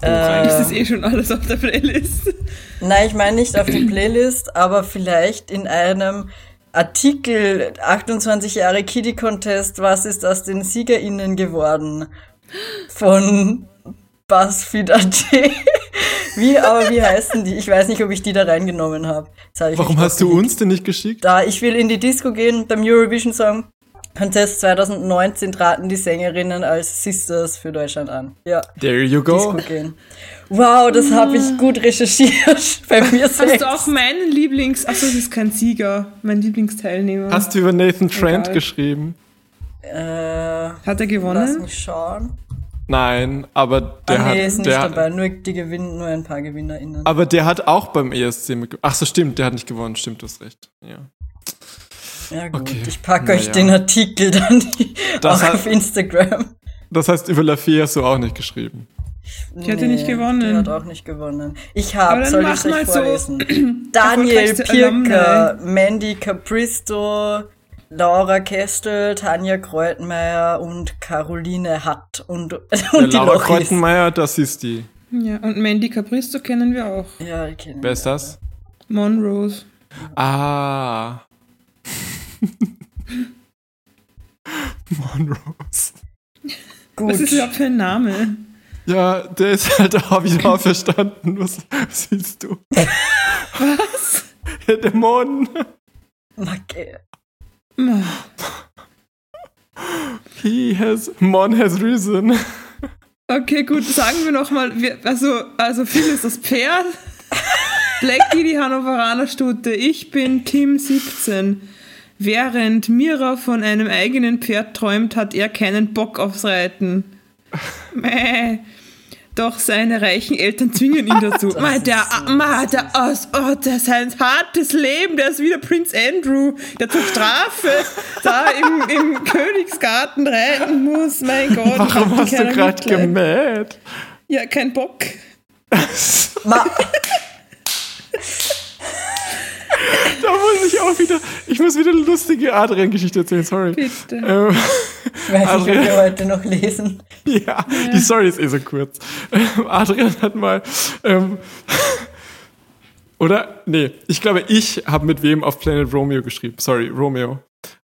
B: Das
D: Äh,
B: ist eh schon alles auf der Playlist.
D: nein, ich meine nicht auf die Playlist, aber vielleicht in einem Artikel 28 Jahre Kiddie Contest, was ist aus den SiegerInnen geworden? Von BuzzFeed.at. Wie, aber wie heißen die? Ich weiß nicht, ob ich die da reingenommen habe. Hab
C: Warum hast du uns denn nicht geschickt?
D: Da Ich will in die Disco gehen, beim Eurovision Song Contest 2019 traten die Sängerinnen als Sisters für Deutschland an. Ja,
C: There you
D: Disco
C: go.
D: gehen. Wow, das habe ich gut recherchiert bei mir
B: Hast
D: selbst.
B: du auch meinen Lieblings... Achso, das ist kein Sieger. Mein Lieblingsteilnehmer.
C: Hast du über Nathan Trent
B: Egal.
C: geschrieben?
D: Äh,
B: Hat er
D: lass
B: gewonnen?
D: mich schauen.
C: Nein, aber der
D: ah, nee,
C: hat,
D: ist nicht
C: der,
D: dabei. Nur die gewinnen, nur ein paar GewinnerInnen.
C: aber der hat auch beim ESC mitgemacht. Ach so, stimmt, der hat nicht gewonnen. Stimmt, du hast recht. Ja.
D: ja gut,
C: okay.
D: ich packe euch
C: ja.
D: den Artikel dann
C: Das
D: auch
C: hat-
D: auf Instagram.
C: Das heißt, über Lafayette hast du auch nicht geschrieben.
B: Die hat ja nicht gewonnen.
D: Die hat auch nicht gewonnen. Ich
B: Aber
D: habe,
B: dann
D: soll
B: mach
D: ich euch
B: mal so
D: vorlesen? Daniel Pirker, Mandy Capristo, Laura Kestel, Tanja Kreutmeier und Caroline Hatt und, und
C: Der
D: die
C: Laura
D: Lochis.
C: Kreutenmeier, das ist die.
B: Ja, und Mandy Capristo kennen wir auch.
D: Ja, die kennen
C: Wer ist das?
B: Monrose.
C: Ah. Monrose.
D: Gut.
B: Was ist überhaupt für ein Name?
C: Ja, der ist halt auch wieder auferstanden. Was siehst du?
B: Was?
C: der Dämon.
D: Okay.
C: He has, Mon has risen.
B: Okay, gut, sagen wir nochmal, also, also Phil ist das Pferd, Blackie die Hannoveraner Stute, ich bin Tim 17. Während Mira von einem eigenen Pferd träumt, hat er keinen Bock aufs Reiten. Mäh. Doch seine reichen Eltern zwingen ihn dazu. Ma, der, so ma, der, oh, oh, der ist ein hartes Leben, der ist wieder Prinz Andrew, der zur Strafe da im, im Königsgarten reiten muss. Mein Gott.
C: Warum hast du gerade gemäht?
B: Ja, kein Bock.
D: Ma
C: da muss ich auch wieder, ich muss wieder eine lustige Adrian-Geschichte erzählen, sorry.
B: Bitte.
C: Ähm,
D: ich weiß nicht, ob wir heute noch lesen.
C: Ja, ja, die Story ist eh so kurz. Ähm, Adrian hat mal, ähm, oder? Nee, ich glaube, ich habe mit wem auf Planet Romeo geschrieben. Sorry, Romeo.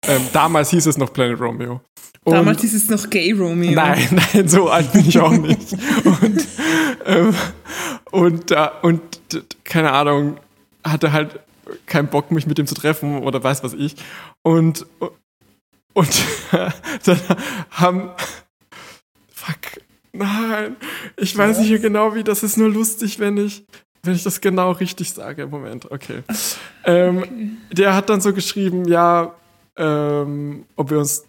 C: Ähm, damals hieß es noch Planet Romeo.
B: Und damals hieß es noch Gay Romeo.
C: Nein, nein, so alt bin ich auch nicht. und, ähm, und, äh, und keine Ahnung, hatte halt keinen Bock, mich mit dem zu treffen oder weiß was ich. Und, und dann haben. Fuck. Nein. Ich weiß nicht genau wie. Das ist nur lustig, wenn ich, wenn ich das genau richtig sage. Moment, okay. Ähm, okay. Der hat dann so geschrieben, ja, ähm, ob wir uns.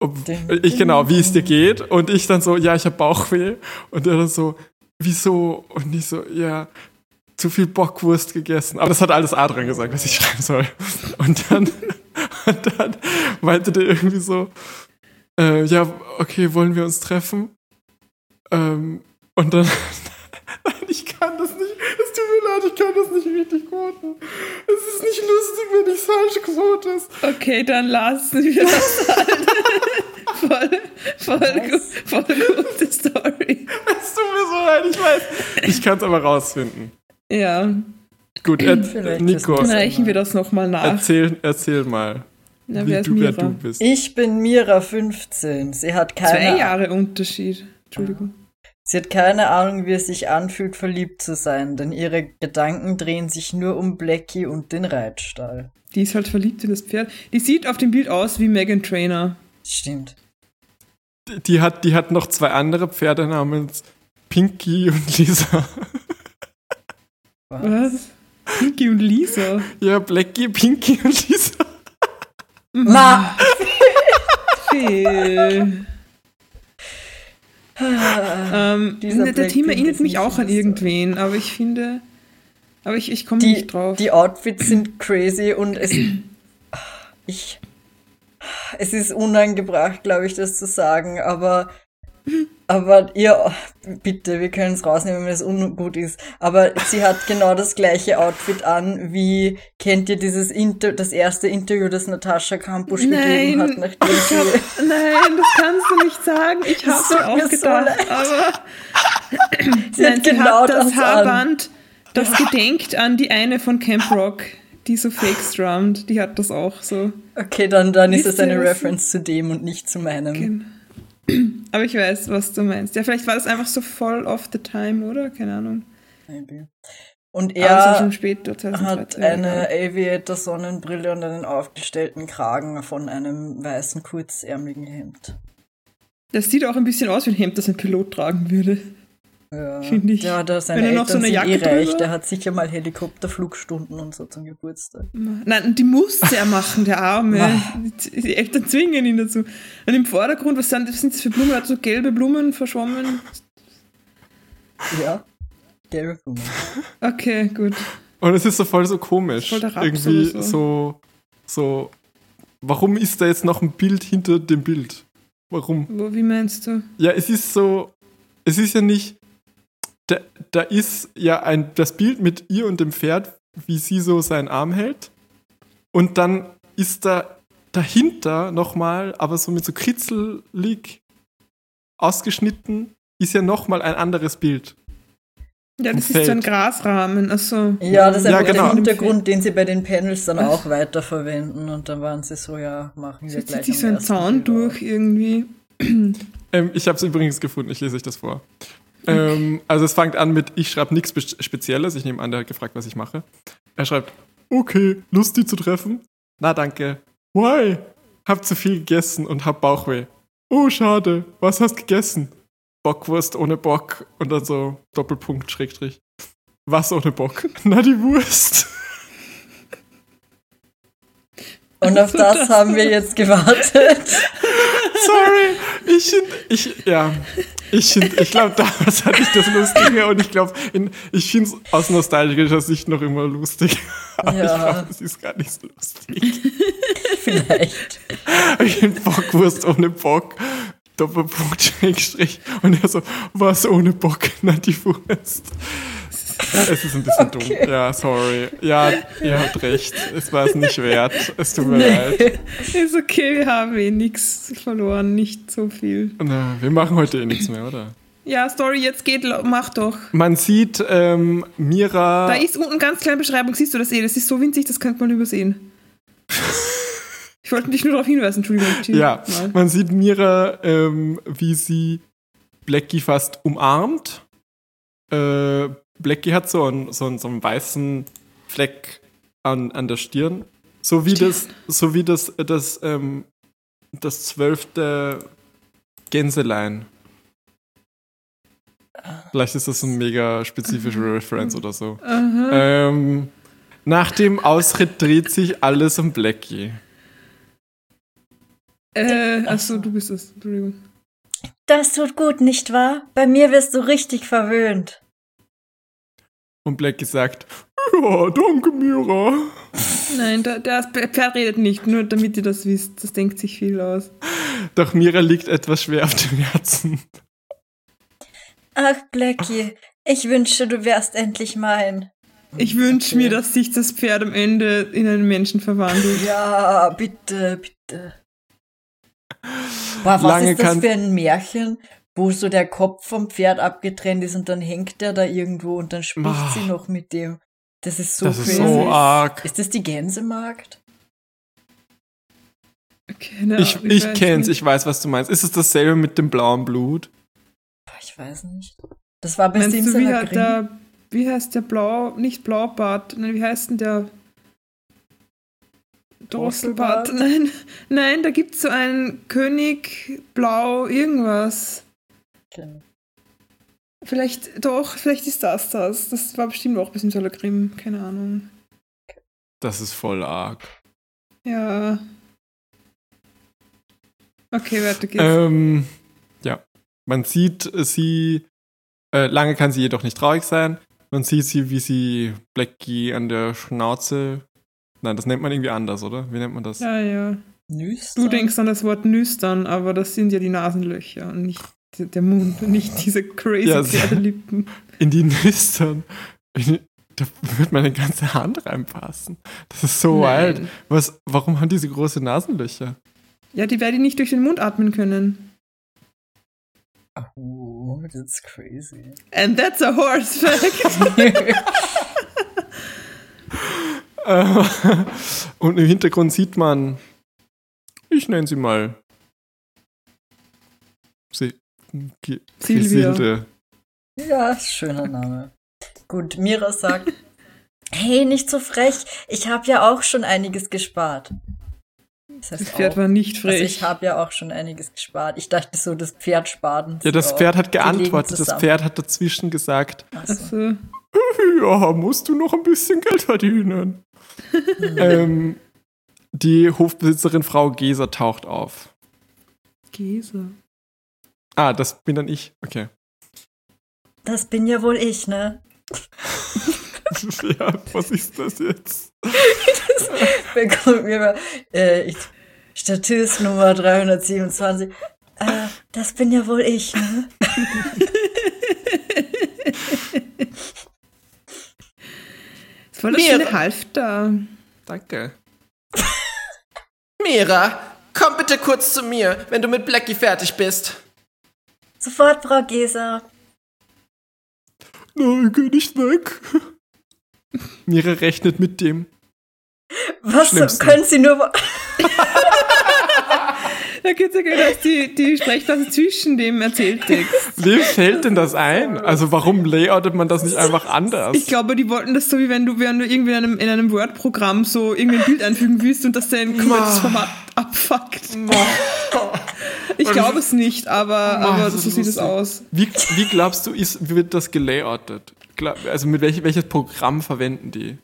C: Ob, ich genau, wie es dir geht. Und ich dann so, ja, ich habe Bauchweh. Und er dann so, wieso? Und ich so, ja, zu viel Bockwurst gegessen. Aber das hat alles Adrian gesagt, was ich schreiben soll. Und dann, und dann meinte der irgendwie so, äh, ja, okay, wollen wir uns treffen? Ähm, und dann, nein, ich kann das nicht, es tut mir leid, ich kann das nicht richtig quoten. Es ist nicht lustig, wenn ich falsch quotest.
B: Okay, dann lassen wir das halt. voll, voll, gut, voll gute Story.
C: Es tut mir so leid, ich weiß. Ich kann es aber rausfinden.
B: Ja.
C: Gut, er, Nico.
B: Dann reichen wir das nochmal nach.
C: Erzähl, erzähl mal.
B: Na, wer, du, wer du
C: bist.
D: Ich bin Mira 15. Sie hat keine
B: Zwei Jahre Unterschied. Entschuldigung.
D: Sie hat keine Ahnung, wie es sich anfühlt, verliebt zu sein, denn ihre Gedanken drehen sich nur um Blackie und den Reitstall.
B: Die ist halt verliebt in das Pferd. Die sieht auf dem Bild aus wie Megan Trainer.
D: Stimmt.
C: Die, die hat, die hat noch zwei andere Pferde namens Pinky und Lisa.
B: Was? Was? Pinky und Lisa?
C: Ja, Blackie, Pinky und Lisa.
D: Ma!
B: Phil. ähm, der Team erinnert mich auch an irgendwen, aber ich finde, aber ich, ich komme nicht drauf.
D: Die Outfits sind crazy und es, ich, es ist unangebracht, glaube ich, das zu sagen, aber aber ihr, bitte, wir können es rausnehmen, wenn es ungut ist. Aber sie hat genau das gleiche Outfit an, wie kennt ihr dieses Inter das erste Interview, das Natascha Kampusch gegeben hat, nachdem
B: sie. Hab, nein, das kannst du nicht sagen. Ich habe es auch gedacht, so aber
D: sie nein, hat genau hat
B: das,
D: das
B: Haarband, das gedenkt an die eine von Camp Rock die so fake strummed, die hat das auch so.
D: Okay, dann, dann ist es eine Reference zu dem und nicht zu meinem.
B: Genau. Aber ich weiß, was du meinst. Ja, vielleicht war das einfach so voll off the time, oder? Keine Ahnung.
D: Maybe. Und er
B: später,
D: hat eine Aviator-Sonnenbrille und einen aufgestellten Kragen von einem weißen, kurzärmeligen Hemd.
B: Das sieht auch ein bisschen aus wie ein Hemd, das ein Pilot tragen würde.
D: Ja,
B: finde ich.
D: Ja, da seine Wenn er noch so eine Jacke eh reich. Der hat sicher mal Helikopterflugstunden und so zum Geburtstag.
B: Nein, die musste er machen, der Arme. die Eltern zwingen ihn dazu. Und im Vordergrund, was sind, was sind das für Blumen? Er hat so gelbe Blumen verschwommen.
D: Ja, gelbe Blumen.
B: Okay, gut.
C: Und es ist so voll so komisch.
B: Voll der
C: Irgendwie so. so, so. Warum ist da jetzt noch ein Bild hinter dem Bild? Warum?
B: Wo, wie meinst du?
C: Ja, es ist so. Es ist ja nicht da, da ist ja ein, das Bild mit ihr und dem Pferd, wie sie so seinen Arm hält. Und dann ist da dahinter nochmal, aber so mit so kritzelig ausgeschnitten, ist ja nochmal ein anderes Bild.
B: Ja, das ist so ein Grasrahmen. Achso.
D: Ja, das ist ja, genau. der Hintergrund, den sie bei den Panels dann auch weiterverwenden. Und dann waren sie so, ja, machen wir
B: so
D: gleich.
B: Zieht sich so ein Zaun durch irgendwie.
C: Ähm, ich habe es übrigens gefunden, ich lese euch das vor. Ähm, also es fängt an mit, ich schreibe nichts Spezielles. Ich nehme an, der hat gefragt, was ich mache. Er schreibt, okay, Lust, die zu treffen? Na danke. Why? Hab zu viel gegessen und hab Bauchweh. Oh, schade. Was hast gegessen? Bockwurst ohne Bock und dann so Doppelpunkt, Schrägstrich. Was ohne Bock? Na, die Wurst.
D: Und auf das haben wir jetzt gewartet.
C: Sorry, ich, ich, ja, ich, ich glaube, damals hatte ich das Lustige und ich glaube, ich finde es aus nostalgischer Sicht noch immer lustig. Aber ja. ich glaube, es ist gar nicht so lustig.
D: Vielleicht.
C: Ich finde Bockwurst ohne Bock. Doppelpunkt, Schrägstrich. Und er so, was ohne Bock? Na, die Wurst. Es ist ein bisschen okay. dumm. Ja, sorry. Ja, ihr habt recht. Es war es nicht wert. Es tut mir nee. leid.
B: Ist okay, wir haben eh nichts verloren. Nicht so viel.
C: Na, wir machen heute eh nichts mehr, oder?
B: Ja, Story, jetzt geht, mach doch.
C: Man sieht ähm, Mira.
B: Da ist unten ganz kleine Beschreibung, siehst du das eh? Das ist so winzig, das könnte man übersehen. ich wollte dich nur darauf hinweisen, Entschuldigung.
C: Ja, mal. man sieht Mira, ähm, wie sie Blackie fast umarmt. Äh, Blackie hat so einen, so einen, so einen weißen Fleck an, an der Stirn. So wie Stirn. das, so wie das, das, ähm, das zwölfte Gänselein. Vielleicht ist das ein mega spezifische mhm. Reference oder so. Ähm, nach dem Ausritt dreht sich alles um Blackie.
B: Äh, achso, du bist es. Entschuldigung.
D: Das tut gut, nicht wahr? Bei mir wirst du richtig verwöhnt.
C: Und Blackie sagt, ja, danke, Mira.
B: Nein, der, der Pferd redet nicht, nur damit ihr das wisst. Das denkt sich viel aus.
C: Doch Mira liegt etwas schwer auf dem Herzen.
D: Ach, Blackie, ich wünsche, du wärst endlich mein.
B: Ich wünsche okay. mir, dass sich das Pferd am Ende in einen Menschen verwandelt.
D: Ja, bitte, bitte. Boah, was Lange ist das für ein Märchen? Wo so der Kopf vom Pferd abgetrennt ist und dann hängt der da irgendwo und dann spricht oh. sie noch mit dem. Das ist so
C: Das crazy. ist so arg.
D: Ist das die Gänsemarkt?
C: Keine ich ich, ich kenn's, nicht. ich weiß, was du meinst. Ist es dasselbe mit dem blauen Blut?
D: Ich weiß nicht. Das war
B: bis Meinst du, wie, hat der, wie heißt der Blau, nicht Blaubart, nein, wie heißt denn der Drosselbart? Nein, nein, da gibt's so einen König Blau irgendwas kennen. Vielleicht, doch, vielleicht ist das das. Das war bestimmt auch ein bisschen Sologrim, keine Ahnung.
C: Das ist voll arg.
B: Ja. Okay, weiter geht's.
C: Ähm, ja. Man sieht sie, äh, lange kann sie jedoch nicht traurig sein. Man sieht sie, wie sie Blackie an der Schnauze. Nein, das nennt man irgendwie anders, oder? Wie nennt man das?
B: Ja, ja.
D: Nüstern?
B: Du denkst an das Wort Nüstern, aber das sind ja die Nasenlöcher und nicht der Mund, nicht diese crazy ja, Pferdelippen.
C: In die Nüstern. Da wird meine ganze Hand reinpassen. Das ist so Nein. wild. Was, warum haben diese große Nasenlöcher?
B: Ja, die werden nicht durch den Mund atmen können.
D: Oh, that's crazy.
B: And that's a horse fact.
C: Und im Hintergrund sieht man, ich nenne sie mal sie,
B: Silvia.
D: Ja, schöner Name. Gut, Mira sagt, hey, nicht so frech, ich habe ja auch schon einiges gespart.
B: Das, heißt das Pferd auch, war nicht frech. Also
D: ich habe ja auch schon einiges gespart. Ich dachte so, das Pferd spart.
C: Ja, das Pferd hat geantwortet. Das Pferd hat dazwischen gesagt.
B: So.
C: Ja, musst du noch ein bisschen Geld verdienen. ähm, die Hofbesitzerin Frau Geser taucht auf.
B: Geser.
C: Ah, das bin dann ich. Okay.
D: Das bin ja wohl ich, ne?
C: ja, was ist das jetzt?
D: das bekommt mir mal. Äh, ich, Statist Nummer 327. Äh, das bin ja wohl ich, ne?
B: das war das schöne Halfter.
C: Danke.
E: Mira, komm bitte kurz zu mir, wenn du mit Blackie fertig bist.
D: Sofort, Frau Geser.
C: Nein, geh nicht weg. Mira rechnet mit dem.
D: Was Schlimmsten. können Sie nur.
B: Da gibt es ja dass die, die Sprechblase zwischen dem Erzähltext.
C: Wem fällt denn das ein? Also warum layoutet man das nicht einfach anders?
B: Ich glaube, die wollten das so, wie wenn du, wenn du irgendwie in einem, in einem Word-Programm so irgendwie ein Bild einfügen willst und das dein komplettes Format abfuckt. Ich glaube es nicht, aber,
C: Boah,
B: aber
C: ist
B: so sieht es aus.
C: Wie, wie glaubst du, ist, wird das gelayoutet? Also mit welch, welches Programm verwenden die?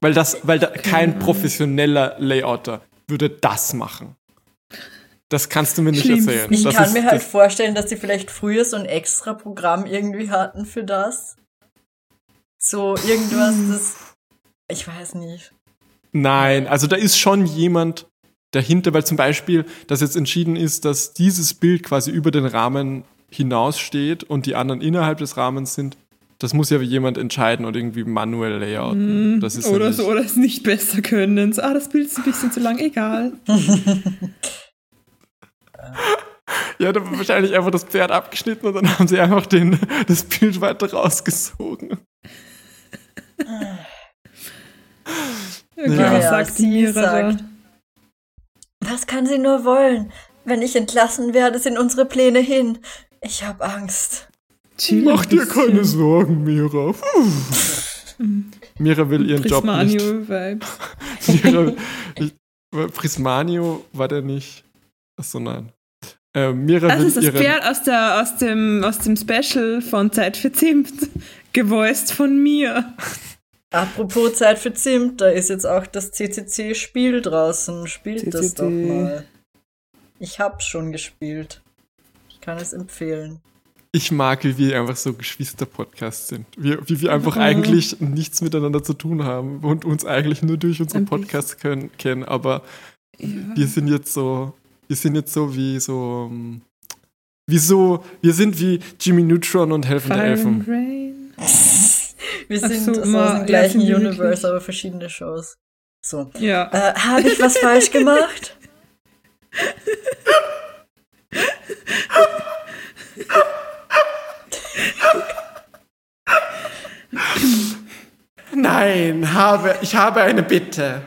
C: Weil das, weil da kein professioneller Layouter würde das machen. Das kannst du mir nicht
B: Schlimm.
C: erzählen.
D: Ich
C: das
D: kann
C: ist,
D: mir halt
C: das,
D: vorstellen, dass sie vielleicht früher so ein extra Programm irgendwie hatten für das. So irgendwas, das. Ich weiß nicht.
C: Nein, also da ist schon jemand dahinter, weil zum Beispiel, dass jetzt entschieden ist, dass dieses Bild quasi über den Rahmen hinaussteht und die anderen innerhalb des Rahmens sind. Das muss ja jemand entscheiden und irgendwie manuell layouten. Das ist ja
B: Oder
C: nicht-
B: so, oder es nicht besser können. Ah, das Bild ist ein bisschen zu lang, egal.
C: Ja, da war wahrscheinlich einfach das Pferd abgeschnitten und dann haben sie einfach den, das Bild weiter rausgesogen.
B: Okay,
C: Ja.
B: was
D: Ja,
B: sagt
D: sie
B: die Mira da?
D: sagt- Was kann sie nur wollen? Wenn ich entlassen werde, sind unsere Pläne hin. Ich hab Angst.
B: Chill
C: Mach dir keine Sorgen, Mira. Mira will ihren Job nicht.
B: Prismanio-Vibes.
C: Mira, ich, Prismanio war der nicht. Achso, nein. Äh, Mira
B: Das
C: will
B: ist das
C: ihren.
B: Pferd aus, der, aus, dem, aus dem Special von Zeit für Zimt. Gevoiced von mir.
D: Apropos Zeit für Zimt, da ist jetzt auch das CCC-Spiel draußen. Spielt das
B: CCC.
D: doch mal. Ich hab's schon gespielt. Ich kann es empfehlen.
C: Ich mag, wie wir einfach so Geschwister-Podcasts sind. Wie, wie wir einfach
B: Mhm.
C: eigentlich nichts miteinander zu tun haben und uns eigentlich nur durch unsere
B: Ein bisschen.
C: Podcasts können, kennen. Aber
B: Ja.
C: wir sind jetzt so, wir sind jetzt so wie so, wie so, wir sind wie Jimmy Neutron und Helfende Elfen.
B: Rain.
D: Wir
B: Ach
D: sind
B: so,
D: aus
B: ma-
D: dem gleichen Universe,
B: wirklich?
D: aber verschiedene Shows. So.
B: Ja.
D: Äh, Habe ich was falsch gemacht?
E: Nein, habe, ich habe eine Bitte.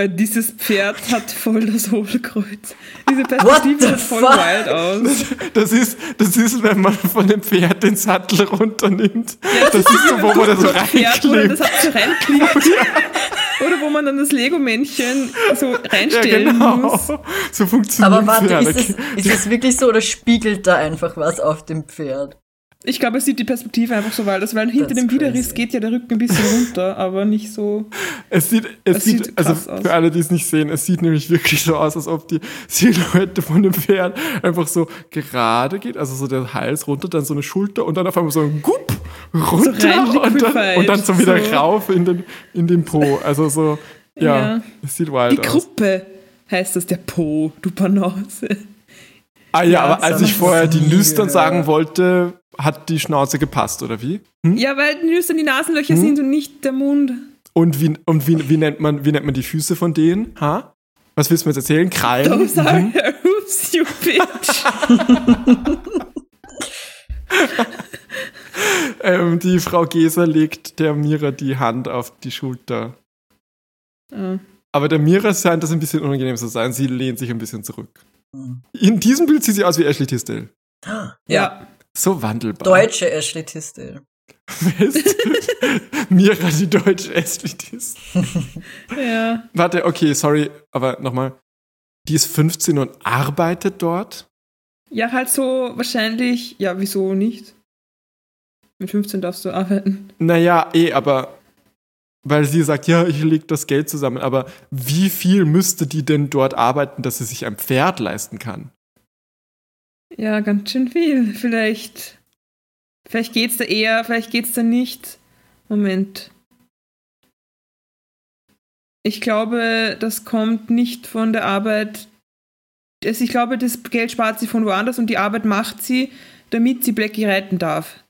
B: Weil dieses Pferd hat voll das Hohlkreuz. Diese Perspektive sieht voll
D: fuck?
B: wild aus.
C: Das ist, das ist, wenn man von dem Pferd den Sattel runternimmt. das ist so, wo man da so
B: Pferd, wo dann das
C: reinklebt.
B: hat so reinklebt. Oder wo man dann das Lego-Männchen so
C: Ja,
B: reinstellen
C: genau.
B: muss.
C: So funktioniert
D: Aber warte,
C: Pferde.
D: ist es, ist es wirklich so oder spiegelt da einfach was auf dem Pferd?
B: Ich glaube, es sieht die Perspektive einfach so wild aus, weil hinter dem Widerriss geht ja der Rücken ein bisschen runter, aber nicht so.
C: Es sieht, es,
B: Es
C: sieht,
B: sieht
C: also für alle, die es nicht sehen, es sieht nämlich wirklich so aus, als ob die Silhouette von dem Pferd einfach so gerade geht, also so der Hals runter, dann so eine Schulter und dann auf einmal so ein Gupp runter
B: rein
C: und, dann, und dann so wieder
B: so.
C: rauf in den, in den Po. Also so, ja,
B: Ja.
C: es sieht wild
B: Die
C: aus.
B: Gruppe heißt das, der Po, du Banause.
C: Ah ja, aber als ich vorher die Nüstern sagen wollte, hat die Schnauze gepasst, oder wie?
B: Ja, weil die Nüstern die Nasenlöcher
C: Hm?
B: sind und nicht der Mund.
C: Und wie, und wie, wie, nennt man, wie nennt man die Füße von denen? Ha? Was willst du mir jetzt erzählen? Krallen?
B: Are
C: Mhm.
B: her hooves, you bitch.
C: Ähm, die Frau Geser legt der Mira die Hand auf die Schulter.
B: Ah.
C: Aber der Mira scheint das ein bisschen unangenehm zu sein. Sie lehnt sich ein bisschen zurück.
D: Hm.
C: In diesem Bild sieht sie aus wie Ashley Tisdale.
B: Ja.
C: So wandelbar.
D: Deutsche Ashley Tisdale.
C: Mira, die deutsche Ashley Tisdale.
B: ja.
C: Warte, okay, sorry, aber nochmal. Die ist 15 und arbeitet dort?
B: Ja, halt so wahrscheinlich, ja, wieso nicht? Mit 15 darfst du arbeiten.
C: Naja, eh, aber weil sie sagt, ja, ich leg das Geld zusammen, aber wie viel müsste die denn dort arbeiten, dass sie sich ein Pferd leisten kann?
B: Ja, ganz schön viel. Vielleicht, vielleicht geht's da eher, vielleicht geht's da nicht. Moment. Ich glaube, das kommt nicht von der Arbeit. Also ich glaube, das Geld spart sie von woanders und die Arbeit macht sie, damit sie Blackie reiten darf.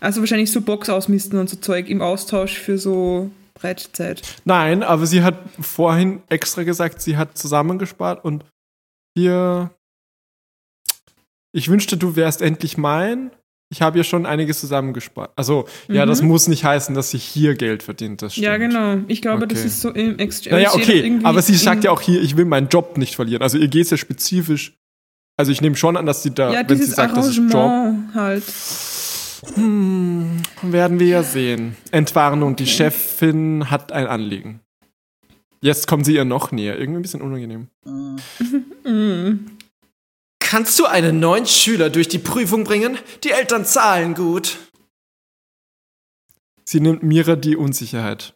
B: Also wahrscheinlich so Box ausmisten und so Zeug im Austausch für so Reitzeit.
C: Nein, aber sie hat vorhin extra gesagt, sie hat zusammengespart und hier. Ich wünschte, du wärst endlich mein. Ich habe ja schon einiges zusammengespart. Also, ja, das muss nicht heißen, dass sie hier Geld verdient. Das stimmt.
B: Mhm. Ja, genau. Ich glaube, das
C: Okay.
B: ist so im Exchange.
C: Naja,
B: das
C: okay, aber sie sagt ja auch hier, ich will meinen Job nicht verlieren. Also ihr geht es ja spezifisch. Also ich nehme schon an, dass sie da,
B: Ja,
C: wenn sie sagt, das ist Job,
B: Arrangement halt.
C: hm, werden wir ja sehen. Entwarnung, die Chefin hat ein Anliegen. Jetzt kommen sie ihr noch näher. Irgendwie ein bisschen unangenehm.
B: Mhm.
E: Kannst du einen neuen Schüler durch die Prüfung bringen? Die Eltern zahlen gut.
C: Sie nimmt Mira die Unsicherheit.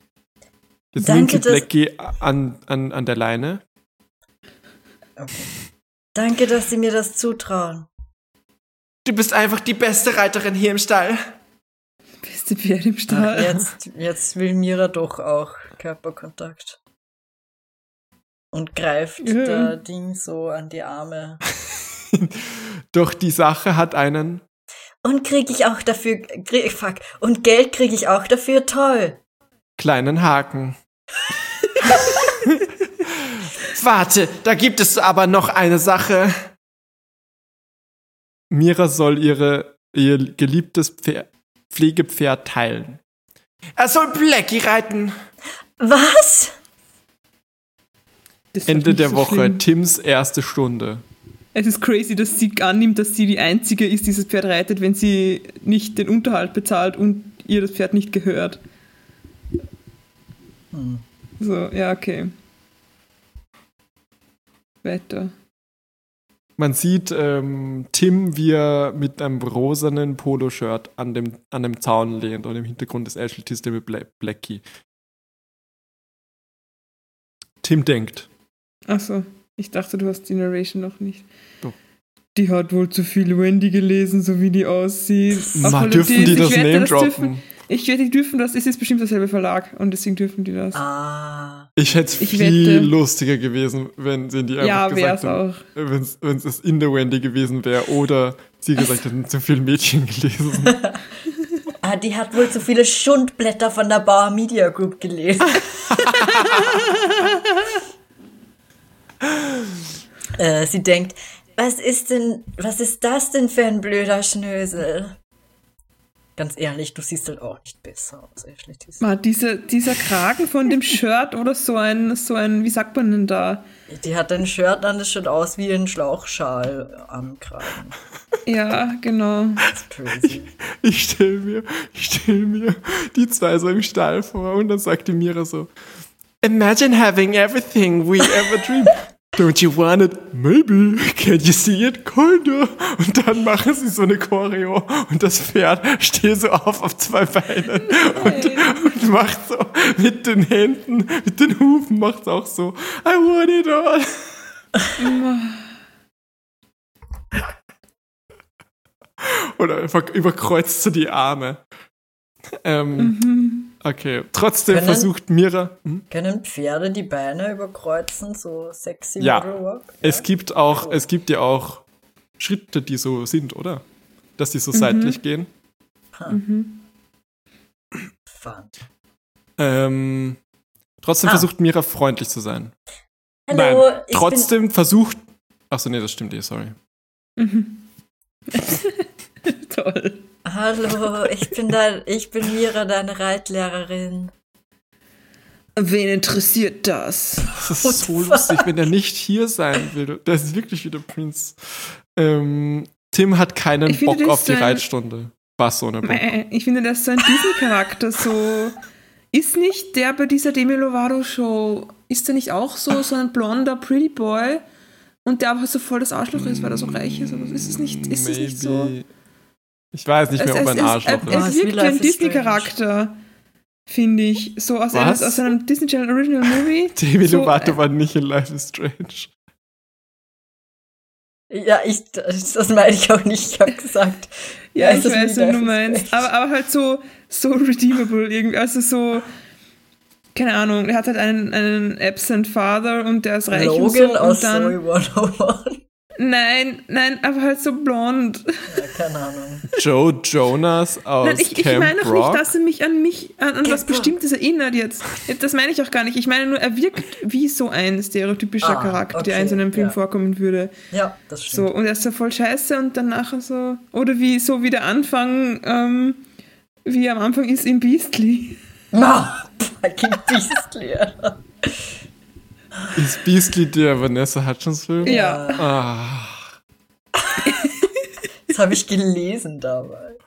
C: Jetzt
D: Danke,
C: nimmt sie Blackie an, an, an der Leine.
D: Danke, dass Sie mir das zutrauen.
E: Du bist einfach die beste Reiterin hier im Stall.
B: Beste Pferd im
D: Ach,
B: Stall.
D: jetzt, jetzt will Mira doch auch Körperkontakt. Und greift
B: Ja.
D: der Ding so an die Arme.
C: Doch die Sache hat einen.
D: Und krieg ich auch dafür, krieg, fuck, und Geld krieg ich auch dafür, toll.
C: kleinen Haken.
E: Warte, da gibt es aber noch eine Sache.
C: Mira soll ihre, ihr geliebtes Pferd, Pflegepferd teilen.
E: Er soll Blackie reiten.
D: Was?
C: Ende der
B: so
C: Woche,
B: schlimm.
C: Tims erste Stunde.
B: Es ist crazy, dass sie annimmt, dass sie die Einzige ist, die dieses Pferd reitet, wenn sie nicht den Unterhalt bezahlt und ihr das Pferd nicht gehört.
D: Hm.
B: So, ja, okay. Weiter.
C: Man sieht ähm, Tim, wie er mit einem rosanen Poloshirt an dem, an dem Zaun lehnt und im Hintergrund ist Ashley Tisdale mit Bla Blackie. Tim denkt.
B: Achso, ich dachte, du hast die Narration noch nicht.
C: Doch.
B: Die hat wohl zu viel Wendy gelesen, so wie die aussieht.
C: Ma, dürfen die
B: ich
C: das Name droppen?
B: Dürfen, ich wette, die dürfen das. Es ist bestimmt derselbe Verlag und deswegen dürfen die das.
D: Ah.
C: Ich hätte es viel
B: wette-
C: lustiger gewesen, wenn sie die einfach
B: ja, wäre
C: gesagt
B: es
C: hätten,
B: auch.
C: wenn es es in der Wendy gewesen wäre oder sie gesagt hätten, zu viel Mädchen gelesen.
D: Ah, die hat wohl zu viele Schundblätter von der Bauer Media Group gelesen. äh, sie denkt, was ist denn, was ist das denn für ein blöder Schnösel? Ganz ehrlich, du siehst halt auch nicht besser aus, Ashley.
B: Mal, dieser, dieser Kragen von dem Shirt oder so ein, so ein, wie sagt man denn da?
D: Die hat ein Shirt an, das schaut aus wie ein Schlauchschal am Kragen.
B: Ja, genau.
D: Das ist crazy.
C: Ich stell mir, ich stell mir die zwei so im Stall vor und dann sagt die Mira so,
E: Imagine having everything we ever dreamed.
C: Don't you want it? Maybe. Can you see it? Kinda. Und dann machen sie so eine Choreo und das Pferd steht so auf auf zwei Beinen und, und macht so mit den Händen, mit den Hufen macht auch so I want it all. Oder einfach überkreuzt so die Arme. Ähm, Okay, trotzdem
D: Können-
C: versucht Mira. Hm?
D: Können Pferde die Beine überkreuzen, so sexy
C: Ja.
D: Model Walk?
C: Es gibt auch, es gibt ja auch Schritte, die so sind, oder? Dass die so seitlich gehen.
B: Mhm.
D: Fun.
C: Ähm, trotzdem
D: Ah.
C: versucht Mira freundlich zu sein.
D: Hallo,
C: Nein,
D: ich
C: trotzdem versucht. Achso, nee, das stimmt eh, sorry.
B: Mhm. Toll.
D: Hallo, ich bin dein, ich bin Mira, deine Reitlehrerin.
B: Wen interessiert das?
C: Das ist so lustig, wenn er nicht hier sein will. Der ist wirklich wie der Prinz. Ähm, Tim hat keinen
B: Ich finde,
C: Bock
B: das
C: auf die
B: ist ein-
C: Reitstunde. Was so eine Bock.
B: Ich finde, das ist so ein Disney-Charakter. So ist nicht der bei dieser Demi Lovato-Show, ist der nicht auch so, so ein blonder Pretty Boy und der aber so voll das Arschloch ist, weil er so reich ist? Aber ist es nicht, ist es nicht so?
C: Ich weiß nicht mehr, ob er ein Arschloch
B: es,
C: ist.
B: es
D: ist wie
B: wirkt wie ein Disney-Charakter, finde ich. So aus einem, aus einem Disney Channel Original Movie.
C: Demi
B: so,
C: Lovato
B: äh,
C: war nicht in Life is Strange.
D: Ja, ich, das das meine ich auch nicht. Ich habe gesagt.
B: Ja,
D: es
B: ich weiß,
D: wie
B: was du meinst. Aber, aber halt so, so redeemable irgendwie. Also so, keine Ahnung, er hat halt einen, einen Absent Father und der ist reich und so.
D: Logan
B: Und
D: aus
B: dann,
D: Zoe 101.
B: Nein, nein, aber halt so blond.
D: Ja, keine Ahnung.
C: Joe Jonas aus
B: Nein, ich, ich
C: Camp
B: meine auch
C: Rock.
B: nicht, dass er mich an mich, an, an was. Bestimmtes erinnert jetzt. Das meine ich auch gar nicht. Ich meine nur, er wirkt wie so ein stereotypischer
D: Ah,
B: Charakter, der
D: okay,
B: in so einem Film
D: ja.
B: vorkommen würde.
D: Ja, das stimmt.
B: So, und er ist so voll scheiße und dann nachher so. Oder wie so wie der Anfang, ähm, wie er am Anfang ist in Beastly.
D: No, fucking Beastly.
C: Ist Beastly der Vanessa Hutchins Film?
B: Ja.
C: Ah.
D: Das habe ich gelesen damals.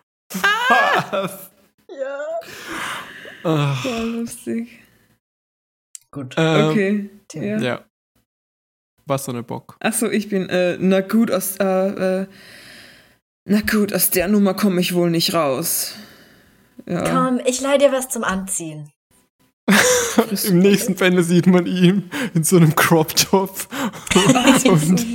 D: Ja.
C: Ah.
B: Voll lustig.
D: Gut.
C: Ähm,
B: Okay. Ja.
C: Ja. Was so eine Bock.
B: Achso, ich bin, äh, na gut, aus, äh, äh, na gut, aus der Nummer komme ich wohl nicht raus. Ja.
F: Komm, ich leih dir was zum Anziehen.
C: Im nächsten Bände sieht man ihn in so einem Crop Top und,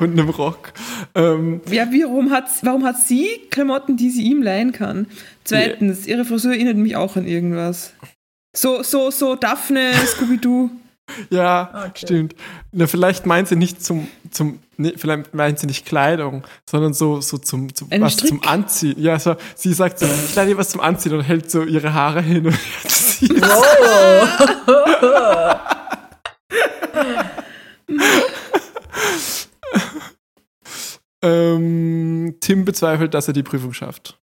C: und einem Rock. Ähm,
B: Ja, wie, warum hat, warum hat sie Klamotten, die sie ihm leihen kann? Zweitens, ihre Frisur erinnert mich auch an irgendwas. So, so, so, Daphne, Scooby-Doo.
C: ja,
D: Okay.
C: stimmt. Na, vielleicht meint sie nicht zum, zum nee, vielleicht meint sie nicht Kleidung, sondern so, so zum, zum was
B: Strick?
C: zum Anziehen. Ja, so, sie sagt so, ich leih dir was zum Anziehen und hält so ihre Haare hin und sie ähm, Tim bezweifelt, dass er die Prüfung schafft.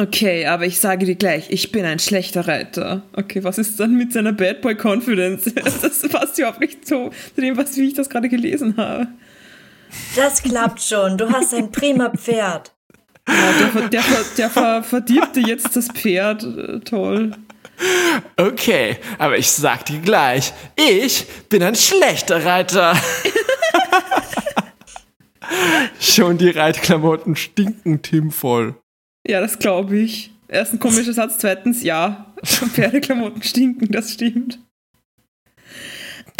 B: Okay, aber ich sage dir gleich, ich bin ein schlechter Reiter. Okay, was ist dann mit seiner Bad Boy Confidence? Das passt überhaupt nicht so zu dem, was, wie ich das gerade gelesen habe.
F: Das klappt schon. Du hast ein prima Pferd.
B: Ja, der, der, der ver, verdirbte jetzt das Pferd. Toll.
E: Okay, aber ich sag dir gleich, ich bin ein schlechter Reiter.
C: Schon die Reitklamotten stinken Tim voll.
B: Ja, das glaube ich. Erst ein komischer Satz, zweitens, ja, Pferdeklamotten stinken, das stimmt.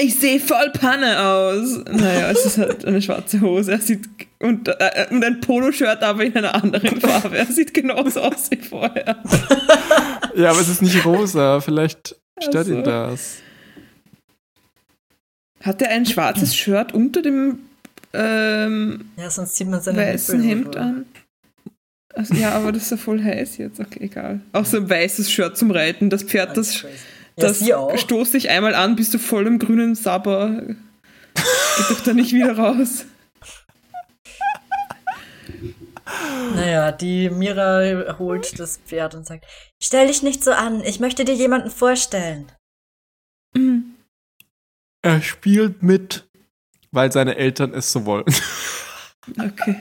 B: Ich sehe voll Panne aus. Naja, es ist halt eine schwarze Hose. Er sieht und, äh, und ein Poloshirt, aber in einer anderen Farbe. Er sieht genauso aus wie vorher.
C: Ja, aber es ist nicht rosa. Vielleicht stört
B: Ach so.
C: ihn das.
B: Hat er ein schwarzes Shirt unter dem ähm,
D: Ja, sonst sieht man seine
B: weißen Hemd
D: oder-
B: an? Also, ja, aber das ist ja voll heiß jetzt. Okay, egal. Auch so ein weißes Shirt zum Reiten. Das Pferd, das.
D: Ja,
B: Das
D: auch.
B: stoßt dich einmal an, bist du voll im grünen Sabber. Geht doch da nicht wieder raus.
D: Naja, die Mira holt das Pferd und sagt,
F: Stell dich nicht so an. Ich möchte dir jemanden vorstellen.
C: Er spielt mit, weil seine Eltern es so wollen.
B: Okay.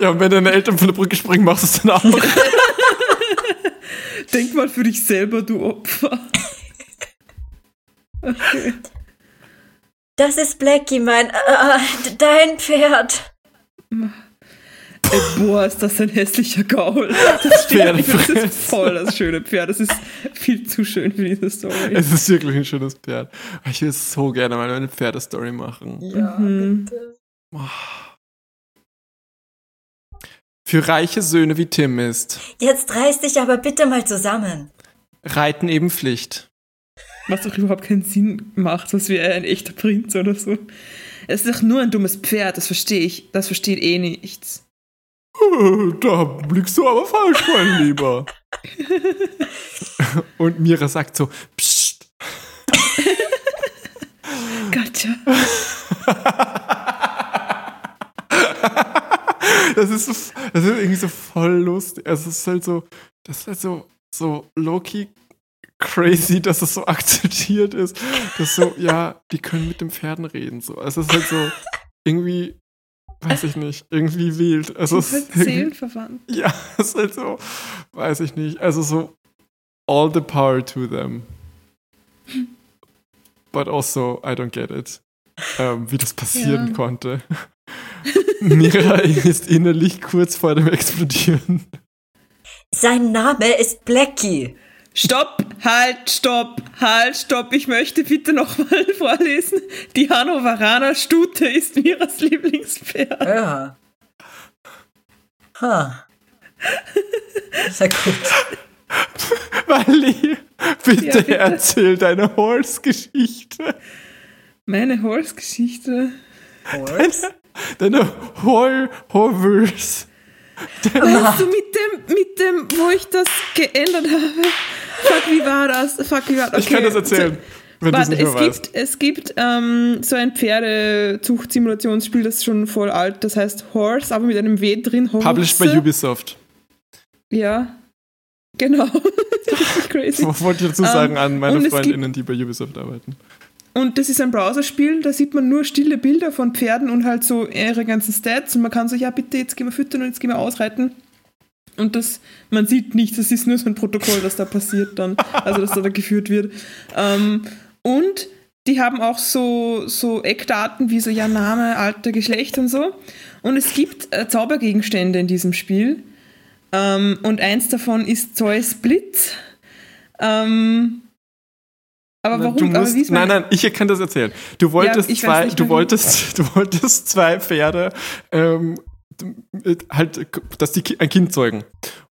C: Ja, und wenn deine Eltern von der Brücke springen, machst du es dann auch.
B: Denk mal für dich selber, du Opfer. Okay.
F: Das ist Blackie, mein, äh, dein Pferd.
B: Ey, boah, ist das ein hässlicher Gaul. Das, stimmt nicht. das ist voll das schöne Pferd. Das ist viel zu schön für diese Story.
C: Es ist wirklich ein schönes Pferd. Ich will so gerne mal eine Pferdestory machen.
D: ja,
B: Mhm.
D: bitte.
C: Für reiche Söhne wie Tim ist
F: Jetzt reiß dich aber bitte mal zusammen.
C: Reiten eben Pflicht.
B: Was doch überhaupt keinen Sinn macht, was wie ein echter Prinz oder so. Es ist doch nur ein dummes Pferd, das verstehe ich. Das versteht eh nichts.
C: Da blickst du aber falsch, mein Lieber. Und Mira sagt so, Psst.
B: Gotcha.
C: Das ist, so, das ist irgendwie so voll lustig. Also es ist halt so, das ist halt so, so low-key crazy, dass das so akzeptiert ist. Dass so, ja, die können mit den Pferden reden. So. Also es ist halt so irgendwie, weiß ich nicht, irgendwie wild. Also es ist
B: Seelenverwandt.
C: Ja, es ist halt so, weiß ich nicht. Also so, all the power to them. But also, I don't get it. Ähm, wie das passieren
B: Ja.
C: konnte. Mira ist innerlich kurz vor dem Explodieren.
F: Sein Name ist Blackie.
B: Stopp, halt, stopp, halt, stopp. Ich möchte bitte nochmal vorlesen. Die Hannoveraner Stute ist Miras Lieblingspferd.
D: Ja. Ha. Sehr gut.
C: Wally, bitte,
B: Ja, bitte.
C: erzähl deine Horse-Geschichte.
B: Meine Horse-Geschichte.
D: Horse?
C: Deine Hol Hovers.
B: Weißt du, mit dem, mit dem, wo ich das geändert habe? Fuck, wie war das? Fuck, wie war das?
C: Ich kann das erzählen, wenn
B: Warte, es
C: weißt.
B: gibt, es gibt ähm, so ein Pferdezucht-Simulationsspiel, das ist schon voll alt, das heißt Horse, aber mit einem W drin. Horse.
C: Published by Ubisoft.
B: Ja, genau. Richtig crazy.
C: Wollte ich dazu
B: Ähm,
C: sagen an meine
B: und es
C: Freundinnen, die bei Ubisoft arbeiten.
B: Und das ist ein Browserspiel, da sieht man nur stille Bilder von Pferden und halt so ihre ganzen Stats und man kann so, ja bitte, jetzt gehen wir füttern und jetzt gehen wir ausreiten. Und das, man sieht nichts, das ist nur so ein Protokoll, das da passiert dann, also dass da, da geführt wird. Ähm, und die haben auch so, so Eckdaten wie so, ja, Name, Alter, Geschlecht und so. Und es gibt äh, Zaubergegenstände in diesem Spiel. Ähm, und eins davon ist Zeus Blitz. Ähm, aber warum?
C: Du
B: aber
C: musst,
B: wie ist
C: nein, nein, ich kann das erzählen. Du wolltest
B: weiß
C: zwei,
B: nicht
C: du wolltest, du wolltest zwei Pferde, ähm, halt, dass die ein Kind zeugen,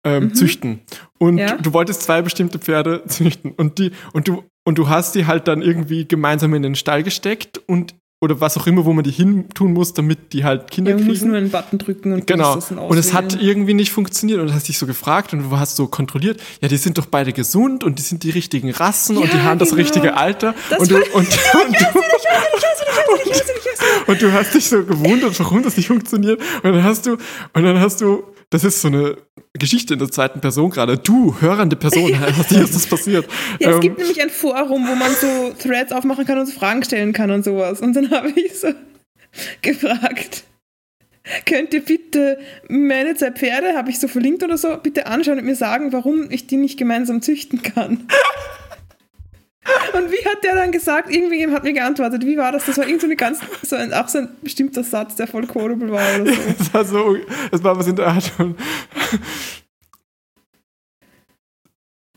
C: ähm, züchten. Und
B: Mhm. Ja.
C: du wolltest zwei bestimmte Pferde züchten. Und die, und du, und du hast die halt dann irgendwie gemeinsam in den Stall gesteckt und oder was auch immer, wo man die hin tun muss, damit die halt Kinder
B: Ja,
C: kriegen.
B: nur einen Button drücken und
C: Genau.
B: das
C: Und es hat irgendwie nicht funktioniert und du hast dich so gefragt und du hast so kontrolliert, ja, die sind doch beide gesund und die sind die richtigen Rassen und die
B: Ja,
C: haben das
B: genau.
C: richtige Alter.
B: Das
C: und, du,
B: war-
C: und, und, du, und du hast dich so gewundert, warum das nicht funktioniert. Und dann hast du, und dann hast du, das ist so eine Geschichte in der zweiten Person gerade. Du, hörende Person, dir ist das passiert.
B: Ja, es
C: Ähm,
B: gibt nämlich ein Forum, wo man so Threads aufmachen kann und so Fragen stellen kann und sowas. Und dann habe ich so gefragt, könnt ihr bitte meine zwei Pferde, habe ich so verlinkt oder so, bitte anschauen und mir sagen, warum ich die nicht gemeinsam züchten kann. Und wie hat der dann gesagt? Irgendwie hat mir geantwortet. Wie war das? Das war irgend so eine ganz, so ein, auch so ein bestimmter Satz, der voll quotable war oder so.
C: es war so, es war was in der Art von,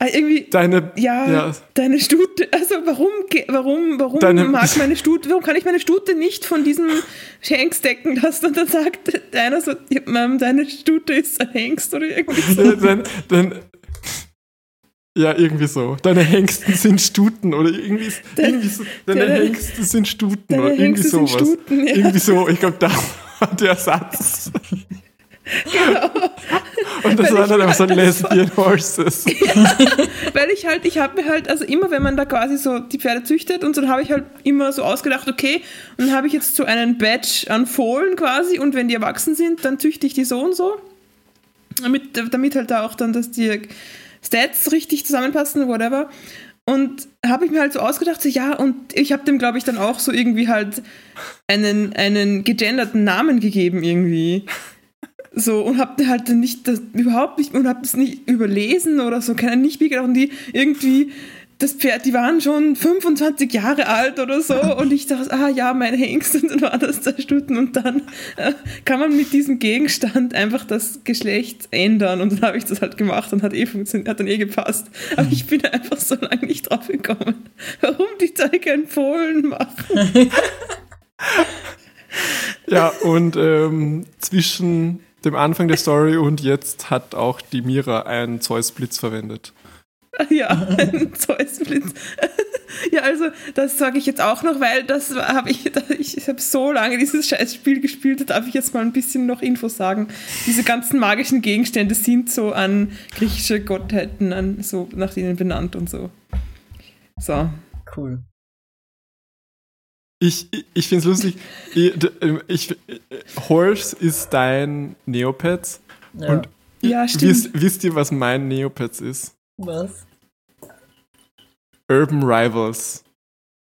B: Ah, irgendwie,
C: deine,
B: ja,
C: ja,
B: deine Stute, also warum, warum, warum
C: Deine-
B: mag meine Stute, warum kann ich meine Stute nicht von diesem Hengst decken lassen? Und dann sagt einer so, deine Stute ist ein Hengst oder irgendwie so.
C: dann, dann, ja, irgendwie so. Deine Hengsten sind Stuten oder irgendwie, ist- irgendwie so. Deine
B: deine-
C: Hengste sind Stuten
B: deine
C: oder irgendwie
B: Hengste
C: sowas.
B: Stuten, ja.
C: Irgendwie so, ich glaube, da war der Satz. Und das
B: ich
C: dann einfach so
B: halt das war-
C: Lesbian Horses.
B: Weil ich halt, ich habe mir halt, also immer wenn man da quasi so die Pferde züchtet und so, dann habe ich halt immer so ausgedacht, okay, und dann habe ich jetzt so einen Badge an Fohlen quasi und wenn die erwachsen sind, dann züchte ich die so und so. Damit, damit halt da auch dann, dass die Stats richtig zusammenpassen, whatever. Und habe ich mir halt so ausgedacht, so ja, und ich habe dem, glaube ich, dann auch so irgendwie halt einen, einen gegenderten Namen gegeben irgendwie. So, und hab halt nicht das überhaupt nicht und hab das nicht überlesen oder so, keine nicht wie gedacht. Und die irgendwie, das Pferd, die waren schon 25 Jahre alt oder so. Und ich dachte, ah ja, mein Hengst und dann waren das zwei Stunden. Und dann äh, kann man mit diesem Gegenstand einfach das Geschlecht ändern. Und dann habe ich das halt gemacht und hat eh funktioniert, hat dann eh gepasst. Aber ich bin einfach so lange nicht drauf gekommen, warum die Zeige einen Fohlen machen.
C: Ja, und ähm, zwischen dem Anfang der Story und jetzt hat auch die Mira einen Zeus-Blitz verwendet.
B: Ja, ein Zeusblitz. Ja, also das sage ich jetzt auch noch, weil das habe ich, ich habe so lange dieses scheiß Spiel gespielt, da darf ich jetzt mal ein bisschen noch Infos sagen. Diese ganzen magischen Gegenstände sind so an griechische Gottheiten, an so nach denen benannt und so. So.
D: Cool.
C: Ich, ich, ich finde es lustig. Ich, ähm, ich, äh, Horse ist dein Neopets.
D: Ja.
C: Und
B: Ja, stimmt.
C: wisst, wisst ihr, was mein Neopets ist?
D: Was?
C: Urban Rivals.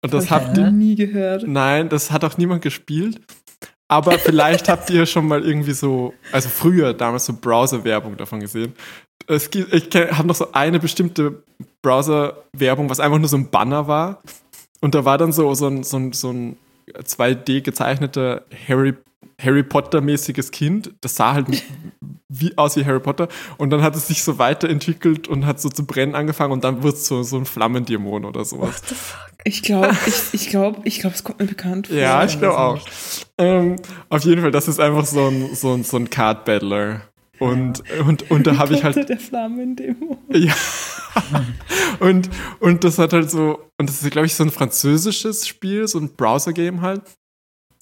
C: Und das
D: Okay.
C: habt ihr.
B: Nie gehört.
C: Nein, das hat auch niemand gespielt. Aber vielleicht habt ihr schon mal irgendwie so, also früher damals so Browser-Werbung davon gesehen. Es gibt, ich habe noch so eine bestimmte Browser-Werbung, was einfach nur so ein Banner war. Und da war dann so, so ein, so ein, so ein 2D gezeichneter Harry, Harry Potter-mäßiges Kind. Das sah halt wie, aus wie Harry Potter. Und dann hat es sich so weiterentwickelt und hat so zu brennen angefangen und dann wurde es so, so ein Flammendämon oder sowas.
B: Ich glaube, ich, ich glaube, ich glaube, es kommt mir bekannt vor.
C: Ja, ich glaube auch. Ähm, auf jeden Fall, das ist einfach so ein, so ein, so ein Card Battler. Und, und, und da habe ich halt.
B: Der Flammendämon.
C: Ja. und, und das hat halt so. Und das ist, glaube ich, so ein französisches Spiel, so ein Browser-Game halt.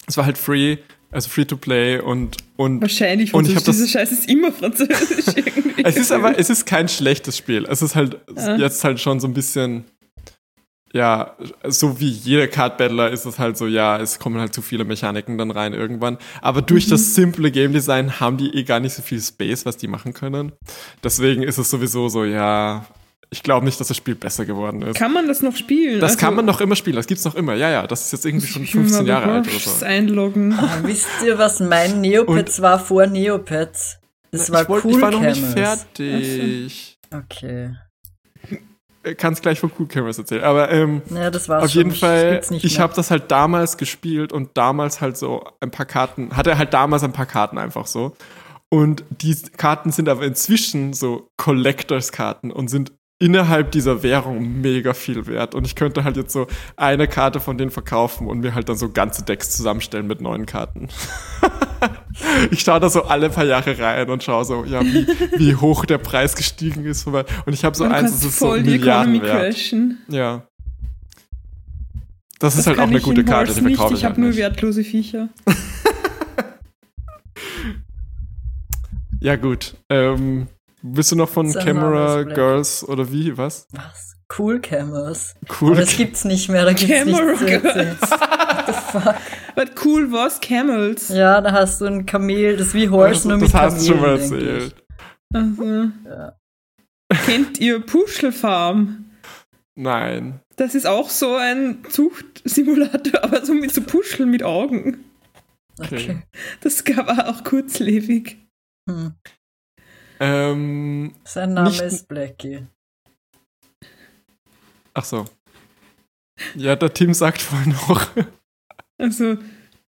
C: es war halt free, also free to play und, und
B: Wahrscheinlich
C: Und ich hab das-
B: Dieser Scheiß ist immer Französisch irgendwie.
C: es ist aber, es ist kein schlechtes Spiel. Es ist halt
B: Ja.
C: jetzt halt schon so ein bisschen, ja, so wie jeder Card Battler ist es halt so, ja, es kommen halt zu viele Mechaniken dann rein irgendwann. Aber durch
B: Mhm.
C: das simple Game Design haben die eh gar nicht so viel Space, was die machen können. Deswegen ist es sowieso so, ja, ich glaube nicht, dass das Spiel besser geworden ist.
B: Kann man das noch spielen?
C: das
B: Also,
C: kann man noch immer spielen, das gibt's noch immer. Ja, ja, das ist jetzt irgendwie schon
B: ich will mal
C: 15
B: bei
C: Jahre alt oder so.
B: einloggen.
D: Ah, wisst ihr, was mein Neopets war vor Neopets? Das war
C: ich, wollt-
D: cool
C: ich war noch nicht fertig.
D: Okay.
C: Kannst gleich von Cool Cameras erzählen. Aber ähm,
D: Naja, das war's
C: Auf
D: schon.
C: jeden Fall,
D: spiel's nicht
C: ich habe das halt damals gespielt und damals halt so ein paar Karten, hatte halt damals ein paar Karten einfach so. Und die Karten sind aber inzwischen so Collectors-Karten und sind innerhalb dieser Währung mega viel wert. Und ich könnte halt jetzt so eine Karte von denen verkaufen und mir halt dann so ganze Decks zusammenstellen mit neuen Karten. ich schaue da so alle paar Jahre rein und schaue so, ja, wie, wie hoch der Preis gestiegen ist. Und ich habe so
B: Man
C: eins, das ist so
B: voll Economy
C: Milliarden wert.
B: crashen.
C: Ja. Das,
B: Das
C: ist halt auch eine gute Karte, die
B: nicht.
C: verkaufe
B: Ich
C: ich
B: habe
C: halt
B: nur wertlose Viecher.
C: Ja, gut. Ähm, willst du noch von
D: Sein
C: Camera. Girls oder wie? Was?
D: Was? Cool Camels.
C: Cool.
D: Aber das gibt's nicht mehr, da gibt's
B: Camera
D: nichts zu erzählen.
B: But cool was Camels.
D: Ja, da hast du ein Kamel, das ist wie Horse, nur mit
C: das hast du schon mal erzählt.
B: Also.
D: Ja.
B: Kennt ihr Puschel Farm?
C: Nein.
B: Das ist auch so ein Zuchtsimulator, aber so mit so Puscheln mit Augen.
D: Okay.
B: Das gab auch kurzlebig.
D: Hm.
C: Ähm,
D: Sein Name
C: Nicht-
D: ist Blackie.
C: ach so. Ja, der Tim sagt vorhin noch,
B: Also,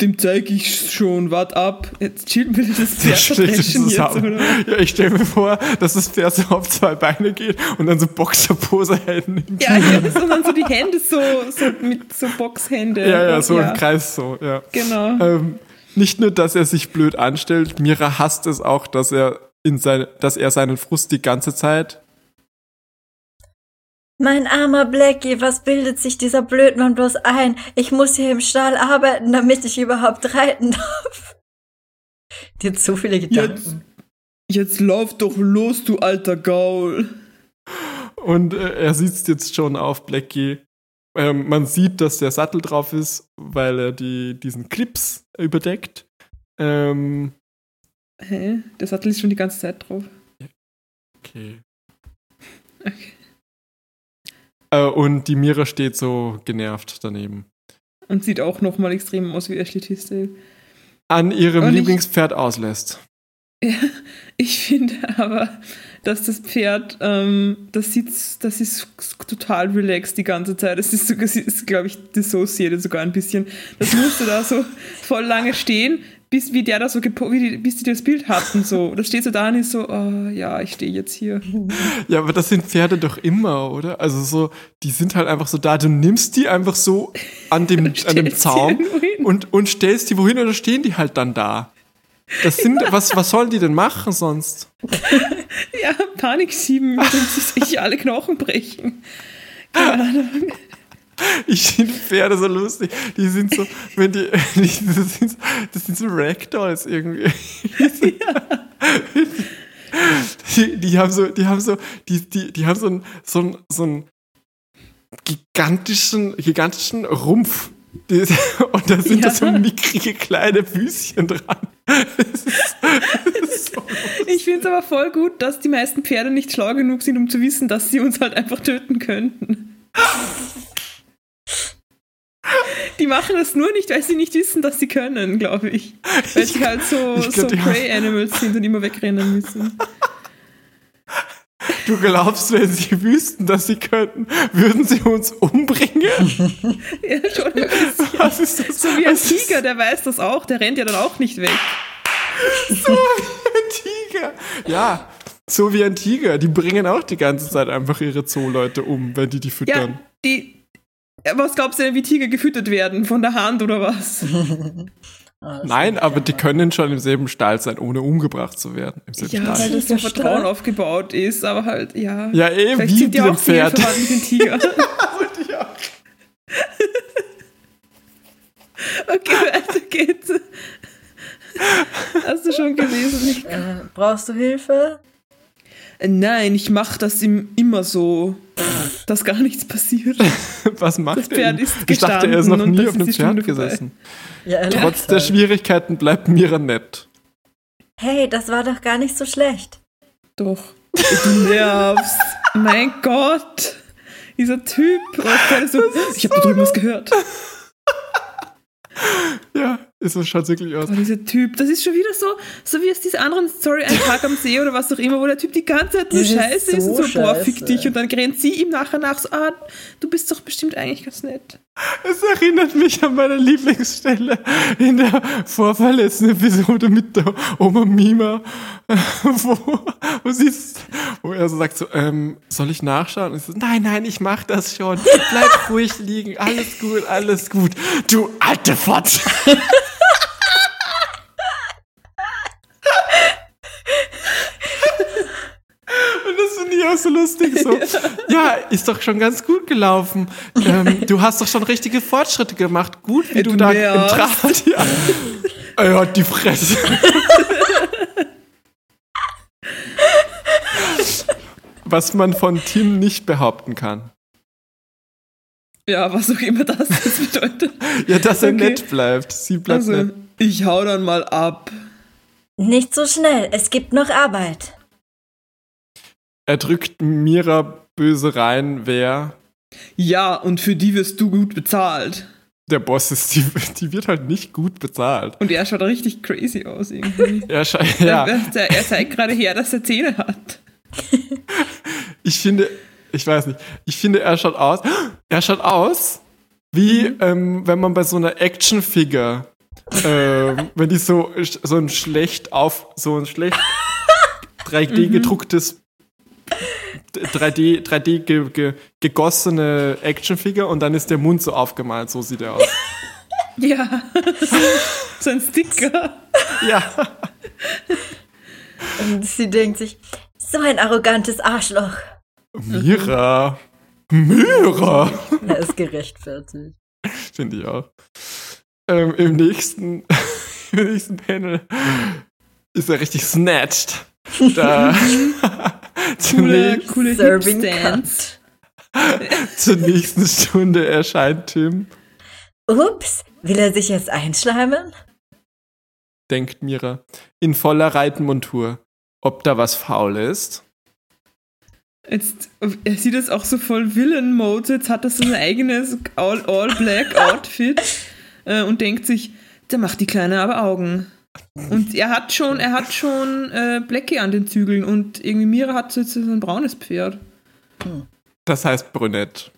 B: dem zeige ich schon, wart ab. Jetzt chillen wir das Pferd verdreschen jetzt, oder?
C: Ja, ich stelle mir vor, dass das Pferd so auf zwei Beine geht und dann so Boxerpose hält.
B: Ja, ja, sondern so die Hände so, so mit so Boxhände.
C: Ja, ja, so im Kreis so, ja.
B: Genau.
C: Ähm, nicht nur, dass er sich blöd anstellt, Mira hasst es auch, dass er in seine, dass er seinen Frust die ganze Zeit
F: Mein armer Blackie, was bildet sich dieser Blödmann bloß ein? Ich muss hier im Stall arbeiten, damit ich überhaupt reiten darf.
D: Die hat so viele Gedanken.
B: Jetzt lauf doch los, du alter Gaul.
C: Und äh, er sitzt jetzt schon auf Blackie. Ähm, man sieht, dass der Sattel drauf ist, weil er die, diesen Clips überdeckt. Ähm,
B: Hä? Der Sattel ist schon die ganze Zeit drauf.
C: okay.
B: Okay.
C: Äh, und die Mira steht so genervt daneben.
B: Und sieht auch nochmal extrem aus wie Ashley Tisdale.
C: An ihrem
B: Und ich-
C: Lieblingspferd auslässt.
B: Ja, ich finde aber, dass das Pferd, ähm, das sieht, das ist total relaxed die ganze Zeit. Das ist sogar, ist, glaube ich, dissociated sogar ein bisschen. Das musste da so voll lange stehen, bis wie der da so wie die, bis die das Bild hatten. So. Das steht so da und ist so, oh, ja, ich stehe jetzt hier.
C: Ja, aber das sind Pferde doch immer, oder? Also so, die sind halt einfach so da. Du nimmst die einfach so an dem, an dem Zaum und, und stellst die wohin oder stehen die halt dann da. Das sind, was, was sollen die denn machen sonst?
B: Ja, Panik schieben, wenn sie sich alle Knochen brechen. Keine Ahnung.
C: Ich finde Pferde so lustig. Die sind so, wenn die, das, sind, so- das sind so Ragdolls irgendwie. Die, die haben so, die haben so, die, die, die haben so einen, so einen, so einen gigantischen, gigantischen Rumpf. Und da sind
B: Ja.
C: da so mickrige kleine Füßchen dran. Das ist, das ist so
B: Ich finde es aber voll gut, dass die meisten Pferde nicht schlau genug sind, um zu wissen, dass sie uns halt einfach töten könnten. Die machen das nur nicht, weil sie nicht wissen, dass sie können, glaube ich. Weil sie halt so,
C: glaub,
B: so Prey Animals sind und immer wegrennen müssen.
C: Du glaubst, wenn sie wüssten, dass sie könnten, würden sie uns umbringen?
B: Ja, schon ein bisschen.
C: Was ist das?
B: So wie ein
C: Was
B: Tiger, der weiß das auch, der rennt ja dann auch nicht weg.
C: So wie ein Tiger. Ja, so wie ein Tiger. Die bringen auch die ganze Zeit einfach ihre Zooleute um, wenn die die füttern.
B: Ja, die. Ja, Was glaubst du denn, wie Tiger gefüttert werden? Von der Hand oder was?
D: Ah,
C: Nein, aber
D: ja.
C: die können schon im selben Stall sein, ohne umgebracht zu werden. Im selben
B: Ja, weil
C: Stall.
B: das so. Vertrauen aufgebaut ist, aber halt, ja.
C: Ja, eh,
B: Vielleicht
C: wie
B: sind die
C: dem
B: auch
C: Pferd.
B: mit den Tiger. Okay, weiter geht's. Hast du schon gelesen?
D: Äh, brauchst du Hilfe?
B: Äh, nein, ich mache das im, immer so, dass gar nichts passiert.
C: Was macht
B: Das Pferd
C: er?
B: ist
C: Ich dachte, er ist noch nie auf einem Pferd gesessen.
D: Ja,
C: Trotz der. Schwierigkeiten bleibt Mira nett.
F: Hey, das war doch gar nicht so schlecht.
B: Doch. Du nervst. mein Gott. Dieser Typ. Oh, ich so, ich habe da drüben was gehört.
C: Ja, ist so schaut wirklich aus.
B: Oh, dieser Typ, das ist schon wieder so, so wie aus dieser anderen Story, ein Tag am See oder was auch immer, wo der Typ die ganze Zeit nur
D: Das ist
B: scheiße ist und
D: so
B: so, boah, fick
D: scheiße.
B: dich. Und dann rennt sie ihm nachher nach, so, ah, du bist doch bestimmt eigentlich ganz nett.
C: Es erinnert mich an meine Lieblingsstelle in der vorverletzten Episode mit der Oma Mima, wo, wo, sie ist, wo er so sagt so, ähm, soll ich nachschauen? Und ich so, nein, nein, ich mach das schon. Bleib ruhig liegen, alles gut, alles gut. Du alte Fotze. Und auch so lustig. So. Ja, ist doch schon ganz gut gelaufen. Ähm, du hast doch schon richtige Fortschritte gemacht. Gut, wie
B: Ey,
C: du,
B: du
C: da im. Draht. Ja. Er hat die Fresse. Was man von Tim nicht behaupten kann.
B: Ja, was auch immer das jetzt bedeutet.
C: Ja, dass er
B: Okay.
C: nett bleibt. Sie bleibt
B: Also,
C: nett.
B: ich hau dann mal ab.
F: Nicht so schnell, es gibt noch Arbeit.
C: Er drückt Mira böse rein, wer
B: Ja, und für die wirst du gut bezahlt.
C: der Boss ist. Die, die wird halt nicht gut bezahlt.
B: Und er schaut richtig crazy aus irgendwie.
C: Er, ja.
B: Er, er zeigt gerade her, dass er Zähne hat.
C: Ich finde, ich weiß nicht, ich finde, er schaut aus, er schaut aus, wie ähm, wenn man bei so einer Actionfigur, ähm, wenn die so, so ein schlecht auf, so ein schlecht 3D gedrucktes 3D, 3D ge, ge, gegossene Actionfigur und dann ist der Mund so aufgemalt, so sieht er aus.
B: Ja. so ein Sticker.
C: ja.
F: Und sie denkt sich, so ein arrogantes Arschloch.
C: Mira. Mira.
D: Er ist gerechtfertigt.
C: Finde ich auch. Ähm, Im nächsten, im nächsten Panel ist er richtig snatched. Da,
B: Coole,
C: zunächst,
B: coole
D: Serving
C: zur nächsten Stunde erscheint Tim,
F: Ups, will er sich jetzt einschleimen?
C: denkt Mira, in voller Reitenmontur. Ob da was faul ist?
B: Jetzt, er sieht jetzt auch so voll Villain-Mode. Jetzt hat er so ein eigenes All-Black-Outfit äh, und denkt sich, der macht die Kleine aber Augen. Und er hat schon, er hat schon äh, Blackie an den Zügeln und irgendwie Mira hat so jetzt so ein braunes Pferd.
C: Das heißt brünett.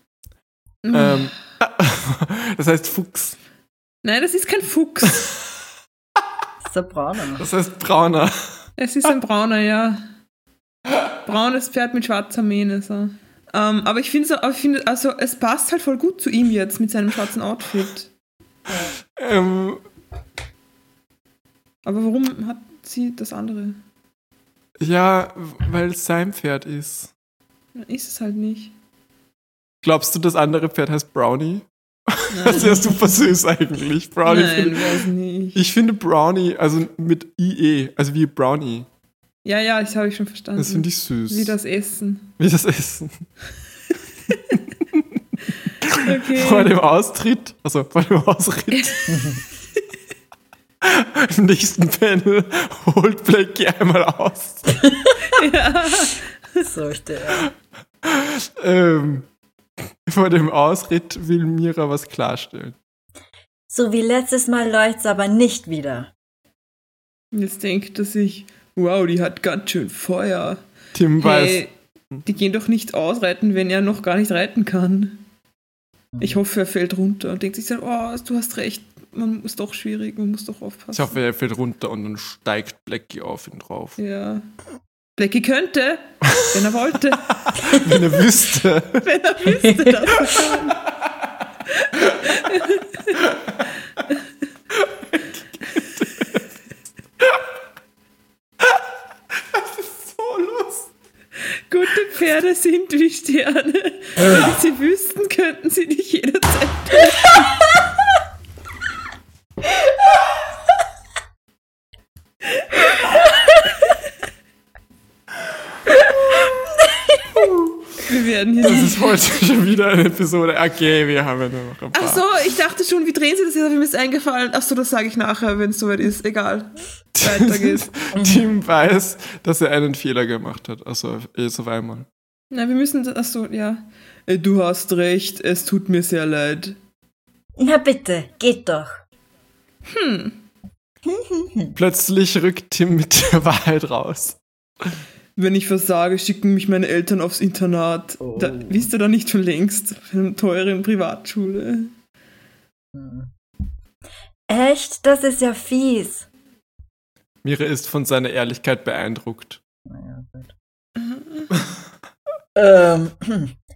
B: Mhm.
C: Ähm, das heißt Fuchs.
B: Nein, das ist kein Fuchs.
D: Das ist der Brauner.
C: Das heißt brauner.
B: Es ist ein brauner, ja. Braunes Pferd mit schwarzer Mähne. So. Ähm, aber ich finde, finde, also es passt halt voll gut zu ihm jetzt mit seinem schwarzen Outfit.
C: Ähm,
B: Aber warum hat sie das andere?
C: ja, weil es sein Pferd ist.
B: Ist es halt nicht.
C: Glaubst du, das andere Pferd heißt Brownie? Das ist ja super süß eigentlich. Brownie
B: Nein,
C: finde
B: weiß nicht.
C: Ich finde Brownie, also mit IE, also wie Brownie.
B: Ja, ja, das habe ich schon verstanden.
C: Das finde ich süß.
B: Wie das Essen.
C: Wie das Essen.
B: Okay.
C: Vor dem Austritt, also vor dem Ausritt. Im nächsten Panel holt Blackie einmal aus.
D: Sollte er.
C: Ähm, vor dem Ausritt will Mira was klarstellen.
F: So wie letztes Mal läuft's aber nicht wieder.
B: Jetzt denkt er sich, wow, die hat ganz schön Feuer.
C: Tim weiß,
B: Hey, die gehen doch nicht ausreiten, wenn er noch gar nicht reiten kann. Ich hoffe, er fällt runter und denkt sich dann, oh, du hast recht, man ist doch schwierig, man muss doch aufpassen.
C: ich hoffe, er fällt runter und dann steigt Blackie auf ihn drauf.
B: Ja. Blackie könnte, wenn er wollte,
C: Wenn er wüsste.
B: wenn er wüsste, dass er kann.
C: So lustig.
B: Gute Pferde sind wie Sterne. Wenn sie wüssten, könnten sie dich jederzeit. Wir werden hier
C: Das ist heute schon wieder eine Episode. Okay, wir haben ja nur noch ein paar.
B: Ach so, ich dachte schon, wie drehen sie das jetzt? Aber mir ist eingefallen. Ach so, das sage ich nachher, wenn es soweit ist. Egal. Weiter geht's.
C: Tim weiß, dass er einen Fehler gemacht hat. Also jetzt auf einmal.
B: Na, wir müssen. Ach so, ja. Äh, Du hast recht, es tut mir sehr leid.
F: Na bitte, geht doch.
C: Plötzlich rückt Tim mit der Wahrheit raus.
B: Wenn ich versage, schicken mich meine Eltern aufs Internat. Da, wisst ihr da nicht schon längst? Auf einer teuren Privatschule.
F: Echt? Das ist ja fies.
C: Mira ist von seiner Ehrlichkeit beeindruckt.
D: Naja, gut. ähm,
F: Ab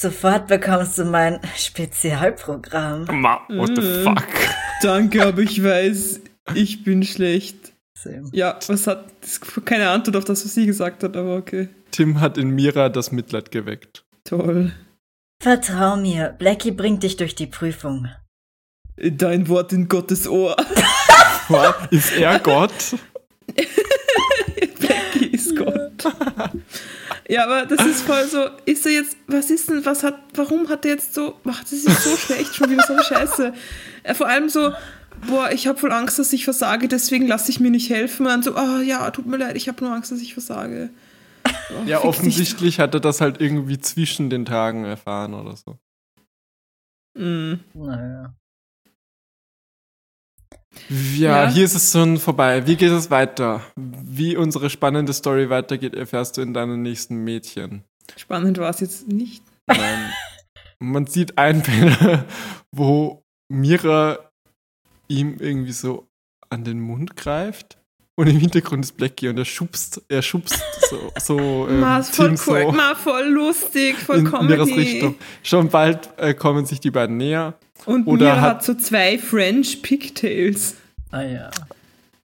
F: sofort bekommst du mein Spezialprogramm.
C: Ma, what the
B: Mm.
C: fuck?
B: Danke, aber ich weiß, ich bin schlecht.
D: same.
B: Ja, was hat. Keine Antwort auf das, was sie gesagt hat, aber okay.
C: Tim hat in Mira das Mitleid geweckt.
B: Toll.
F: Vertrau mir, Blackie bringt dich durch die Prüfung.
B: Dein Wort in Gottes Ohr.
C: Was? Ist er Gott?
B: Becky ist Gott. Ja, aber das ist voll so, ist er jetzt, was ist denn, was hat, warum hat er jetzt so, macht das ist so schlecht, schon wieder so eine Scheiße. Äh, vor allem so, boah, ich habe voll Angst, dass ich versage, deswegen lasse ich mir nicht helfen. Und so, ah ja, tut mir leid, ich habe nur Angst, dass ich versage. Oh,
C: Ja, offensichtlich hat er das halt irgendwie zwischen den Tagen erfahren oder so.
B: Mm.
D: Naja.
C: Ja,
B: Ja.
C: hier ist es schon vorbei. Wie geht es weiter? Wie unsere spannende Story weitergeht, erfährst du in deinen nächsten Mädchen.
B: Spannend war es jetzt nicht.
C: Nein. Man sieht Einbilder, wo Mira ihm irgendwie so an den Mund greift und im Hintergrund ist Blackie und er schubst, er schubst so, so ähm,
B: Ma, ist voll cool,
C: so
B: ma, voll lustig, voll
C: in Miras
B: Comedy.
C: Richtung. Schon bald äh, kommen sich die beiden näher.
B: Und
C: Oder
B: Mira
C: hat-
B: hat so zwei French Pigtails.
D: Ah ja.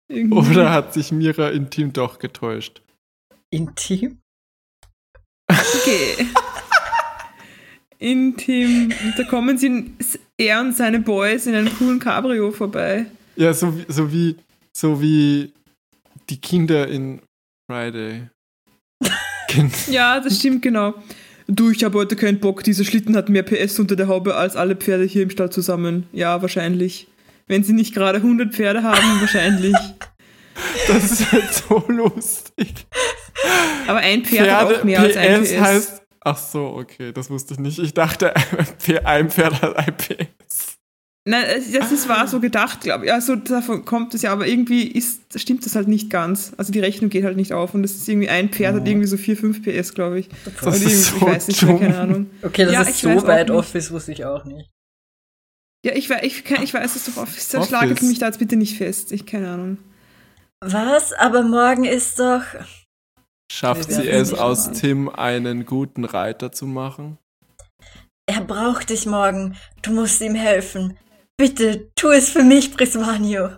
B: Irgendwie.
C: Oder hat sich Mira in Tim doch getäuscht?
D: Intim?
B: Okay. Intim. Und da kommen sie, er und seine Boys in einem coolen Cabrio vorbei.
C: Ja, so, so wie so wie die Kinder in Friday.
B: Ja, das stimmt genau. Du, ich habe heute keinen Bock. Dieser Schlitten hat mehr PS unter der Haube als alle Pferde hier im Stall zusammen. Ja, wahrscheinlich. Wenn sie nicht gerade 100 Pferde haben, wahrscheinlich.
C: Das ist halt so lustig.
B: Aber ein Pferd hat auch mehr als ein PS.
C: heißt. Ach so, okay, das wusste ich nicht. Ich dachte, ein Pferd hat ein PS.
B: Nein, es- das ist, war so gedacht, glaube ich. Also davon kommt es ja, aber irgendwie ist, stimmt das halt nicht ganz. Also die Rechnung geht halt nicht auf und das ist irgendwie ein Pferd hat irgendwie so 4, 5 PS, glaube ich.
C: Das ist so
B: ich weiß nicht mehr, keine Ahnung.
D: Okay, das
B: Ja,
D: ist
B: ich
D: so weit off, das wusste ich auch nicht.
B: Ja, ich, ich, kann- ich weiß es doch Office.
C: Office.
B: Schlagelt mich da jetzt bitte nicht fest. Ich keine Ahnung.
F: Was? Aber morgen ist doch.
C: Schafft sie es aus
D: machen.
C: Tim einen guten Reiter zu machen?
F: Er braucht dich morgen. Du musst ihm helfen. Bitte, tu es für mich, Prismanio.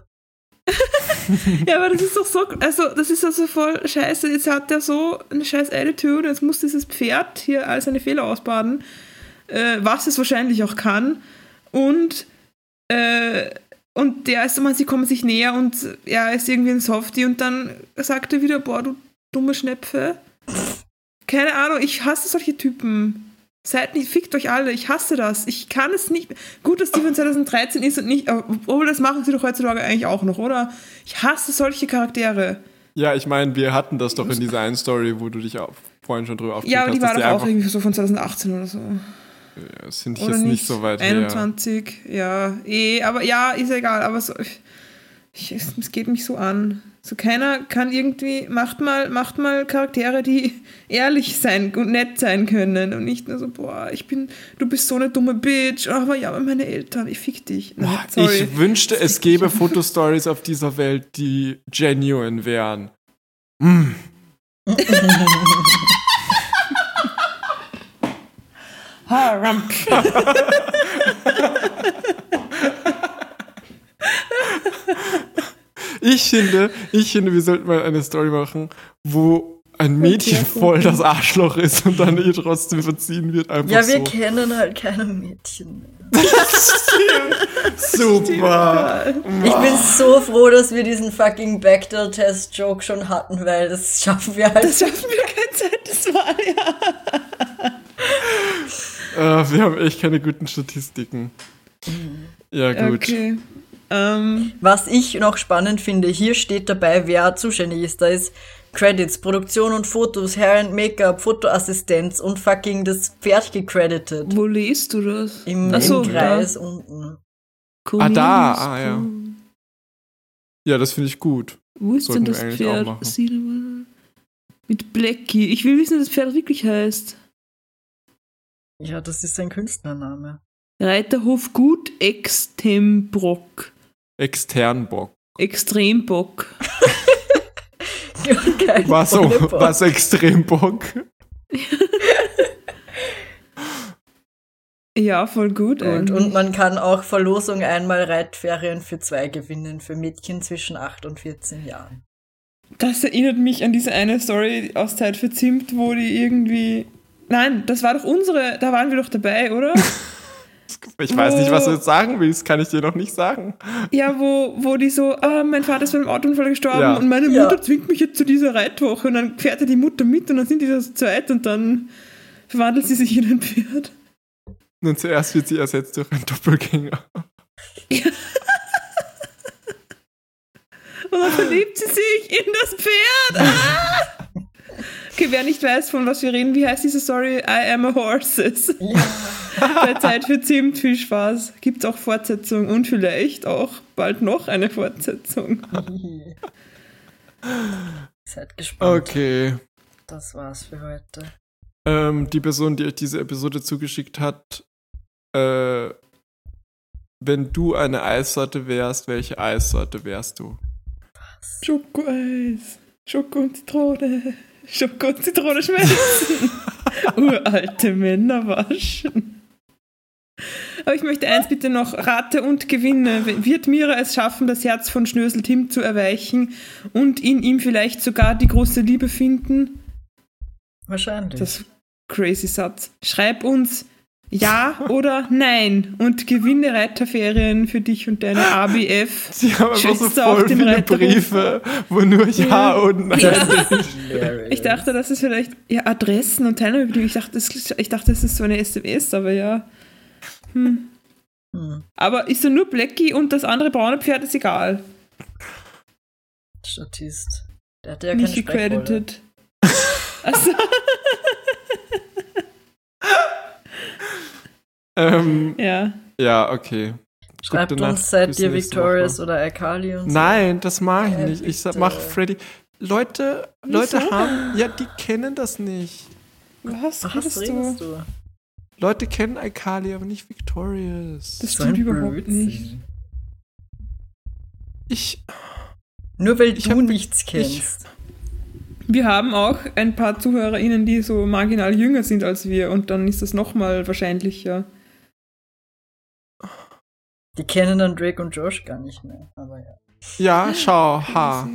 B: Ja, aber das ist doch so, also das ist also voll scheiße. Jetzt hat er so eine scheiß Attitude, jetzt muss dieses Pferd hier all seine Fehler ausbaden, äh, was es wahrscheinlich auch kann. Und, äh, und der ist, man, sie kommen sich näher und er ist irgendwie ein Softie und dann sagt er wieder, boah, du dumme Schnepfe. Keine Ahnung, ich hasse solche Typen. Seid nicht, fickt euch alle, ich hasse das. Ich kann es nicht. Gut, dass die von 2013 ist und nicht, obwohl das machen sie doch heutzutage eigentlich auch noch, oder? Ich hasse solche Charaktere.
C: Ja, ich meine, wir hatten das doch in dieser einen Story, wo du dich auch vorhin schon drüber aufgeregt
B: Ja, aber die
C: hast,
B: war doch auch irgendwie so von 2018 oder so.
C: ja, sind
B: Oder
C: jetzt nicht so weit her.
B: 21, ja, eh, aber ja, ist egal, aber so, ich, ich, es geht mich so an. So keiner kann irgendwie, macht mal, macht mal Charaktere, die ehrlich sein und nett sein können und nicht nur so, boah, ich bin, du bist so eine dumme Bitch, aber ja, meine Eltern, ich fick dich. Nein,
C: Boah, ich wünschte, es gäbe Fotostories auf dieser Welt, die genuine wären. Mm. Ich finde, ich finde, wir sollten mal eine Story machen, wo ein Mädchen voll das Arschloch ist und dann ihr trotzdem verziehen wird. Einfach
D: Ja, wir
C: so.
D: kennen halt keine Mädchen mehr.
C: Super.
D: Ich bin so froh, dass wir diesen fucking Backdoor-Test-Joke schon hatten, weil das schaffen wir halt.
B: Das schaffen wir kein zweites Mal, ja.
C: Äh, wir haben echt keine guten Statistiken. Ja, gut.
B: Okay. Ähm,
D: Was ich noch spannend finde, hier steht dabei, wer zuständig ist. Da ist Credits, Produktion und Fotos, Hair and Make-up, Fotoassistenz und fucking das Pferd gecredited.
B: wo liest du das?
D: Im,
B: so,
D: im Kreis unten.
C: Ah, da, ah, ja. Ja, das finde ich gut.
B: Wo ist
C: Sollten
B: denn das Pferd? Mit Blackie. Ich will wissen, wie das Pferd wirklich heißt.
D: Ja, das ist sein Künstlername.
B: Reiterhof Gut Extembrock.
C: Externbock.
B: Extrembock.
D: Kein
C: Was so,
D: Vollbock.
C: was extrem Bock.
B: Ja, voll gut.
D: Und,
B: eigentlich.
D: und man kann auch Verlosung einmal Reitferien für zwei gewinnen für Mädchen zwischen 8 und 14 Jahren.
B: Das erinnert mich an diese eine Story aus Zeit für Zimt, wo die irgendwie. Nein, das war doch unsere, da waren wir doch dabei, oder?
C: Ich weiß nicht, was du jetzt sagen willst, kann ich dir noch nicht sagen.
B: ja, wo, wo die so, ah, mein Vater ist bei einem Autounfall gestorben
C: Ja.
B: und meine
D: Ja.
B: Mutter zwingt mich jetzt zu dieser Reitwoche und dann fährt ja die Mutter mit und dann sind die da so zweit und dann verwandelt sie sich in ein Pferd.
C: Und zuerst wird sie ersetzt durch einen Doppelgänger.
B: Und dann verliebt sie sich in das Pferd. Ah! Okay, wer nicht weiß, von was wir reden, wie heißt diese Story? I am a horses. Bei Zeit für Zimt, viel Spaß. Gibt's auch Fortsetzung und vielleicht auch bald noch eine Fortsetzung.
D: Seid gespannt.
C: Okay.
D: Das war's für heute.
C: Ähm, die Person, die euch diese Episode zugeschickt hat, äh, wenn du eine Eissorte wärst, welche Eissorte wärst du?
B: Schokoeis, Schoko und Zitrone, Schoko und Zitrone schmelzen. Uralte Männer waschen. Aber ich möchte eins bitte noch, rate und gewinne. Wird Mira es schaffen, das Herz von Schnösel Tim zu erweichen und in ihm vielleicht sogar die große Liebe finden?
D: Wahrscheinlich.
B: Das ist crazy Satz. Schreib uns ja oder nein und gewinne Reiterferien für dich und deine ABF.
C: Sie haben einfach so
B: Schwester auf
C: voll viele
B: Reiterhof.
C: Briefe, wo nur Ja
B: Ja.
C: und Nein.
D: Hilarious.
B: Ich dachte, das ist vielleicht ja, Adressen und Teilnahmebedingungen. Ich dachte, das, ich dachte, das ist so eine SMS, aber ja. Hm.
D: Hm,
B: Aber ist so nur Blackie und das andere braune Pferd ist egal.
D: Statist. Der hatte ja
B: Nicht
D: keine
B: gecredited. Achso.
C: ähm,
B: Ja.
C: ja, okay.
D: Schreibt
C: Gute Nacht,
D: uns, seid
C: bis
D: ihr Victorious
C: Woche.
D: oder Akali und so.
C: Nein, das mache ich
D: Ja,
C: nicht. Ich sag,
D: bitte.
C: mach Freddy. Leute, Leute
B: Wieso?
C: haben, ja, die kennen das nicht.
B: Was
D: Was
B: redest
D: redest
B: du?
D: du?
C: Leute kennen Alkali, aber nicht Victorious.
B: Das stimmt überhaupt
D: Blödsinn.
B: nicht.
C: Ich,
D: Nur weil
C: Ich
D: du
C: hab-
D: nichts kennst.
B: Wir haben auch ein paar ZuhörerInnen, die so marginal jünger sind als wir und dann ist das nochmal wahrscheinlicher.
D: Die kennen dann Drake und Josh gar nicht mehr. Aber ja.
C: ja, schau, ha.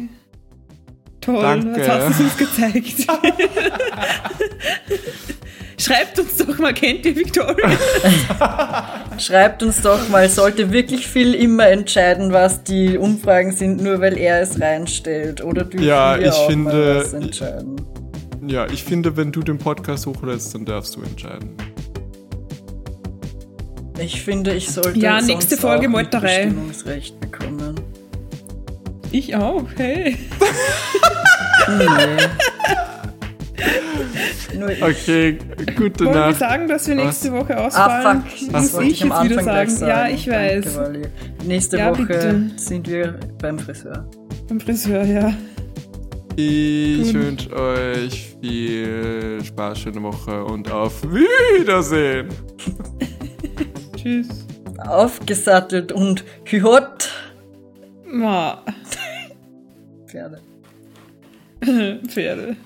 B: Toll,
C: Danke.
B: jetzt hast du es uns gezeigt. Schreibt uns doch mal, kennt ihr Victoria?
D: Schreibt uns doch mal, sollte wirklich Phil immer entscheiden, was die Umfragen sind, nur weil er es reinstellt? Oder dürfen
C: Ja,
D: wir
C: ich
D: auch
C: finde-
D: mal was entscheiden?
C: Ja, ich finde, wenn du den Podcast hochlädst, dann darfst du entscheiden.
D: Ich finde, ich sollte
B: Ja,
D: sonst
B: nächste Folge
D: auch
B: Meuterei.
D: Mitbestimmungsrecht bekommen.
B: Ich auch, hey.
D: Nee. Nur ich.
C: Okay, gute
B: Wollen wir
C: Nacht.
B: sagen, dass wir nächste Woche
D: Ah,
B: ausfallen?
D: fuck. Das
B: Muss ich
D: ich
B: jetzt wieder
D: Anfang
B: sagen.
D: sagen.
B: Ja, ich weiß.
D: Danke. Nächste
B: Ja,
D: Woche
B: bitte.
D: sind wir beim Friseur.
B: Beim Friseur, ja.
C: Ich wünsche euch viel Spaß, schöne Woche und auf Wiedersehen.
B: Tschüss.
D: Aufgesattelt und hühot.
B: Ma.
D: Pferde.
B: Pferde.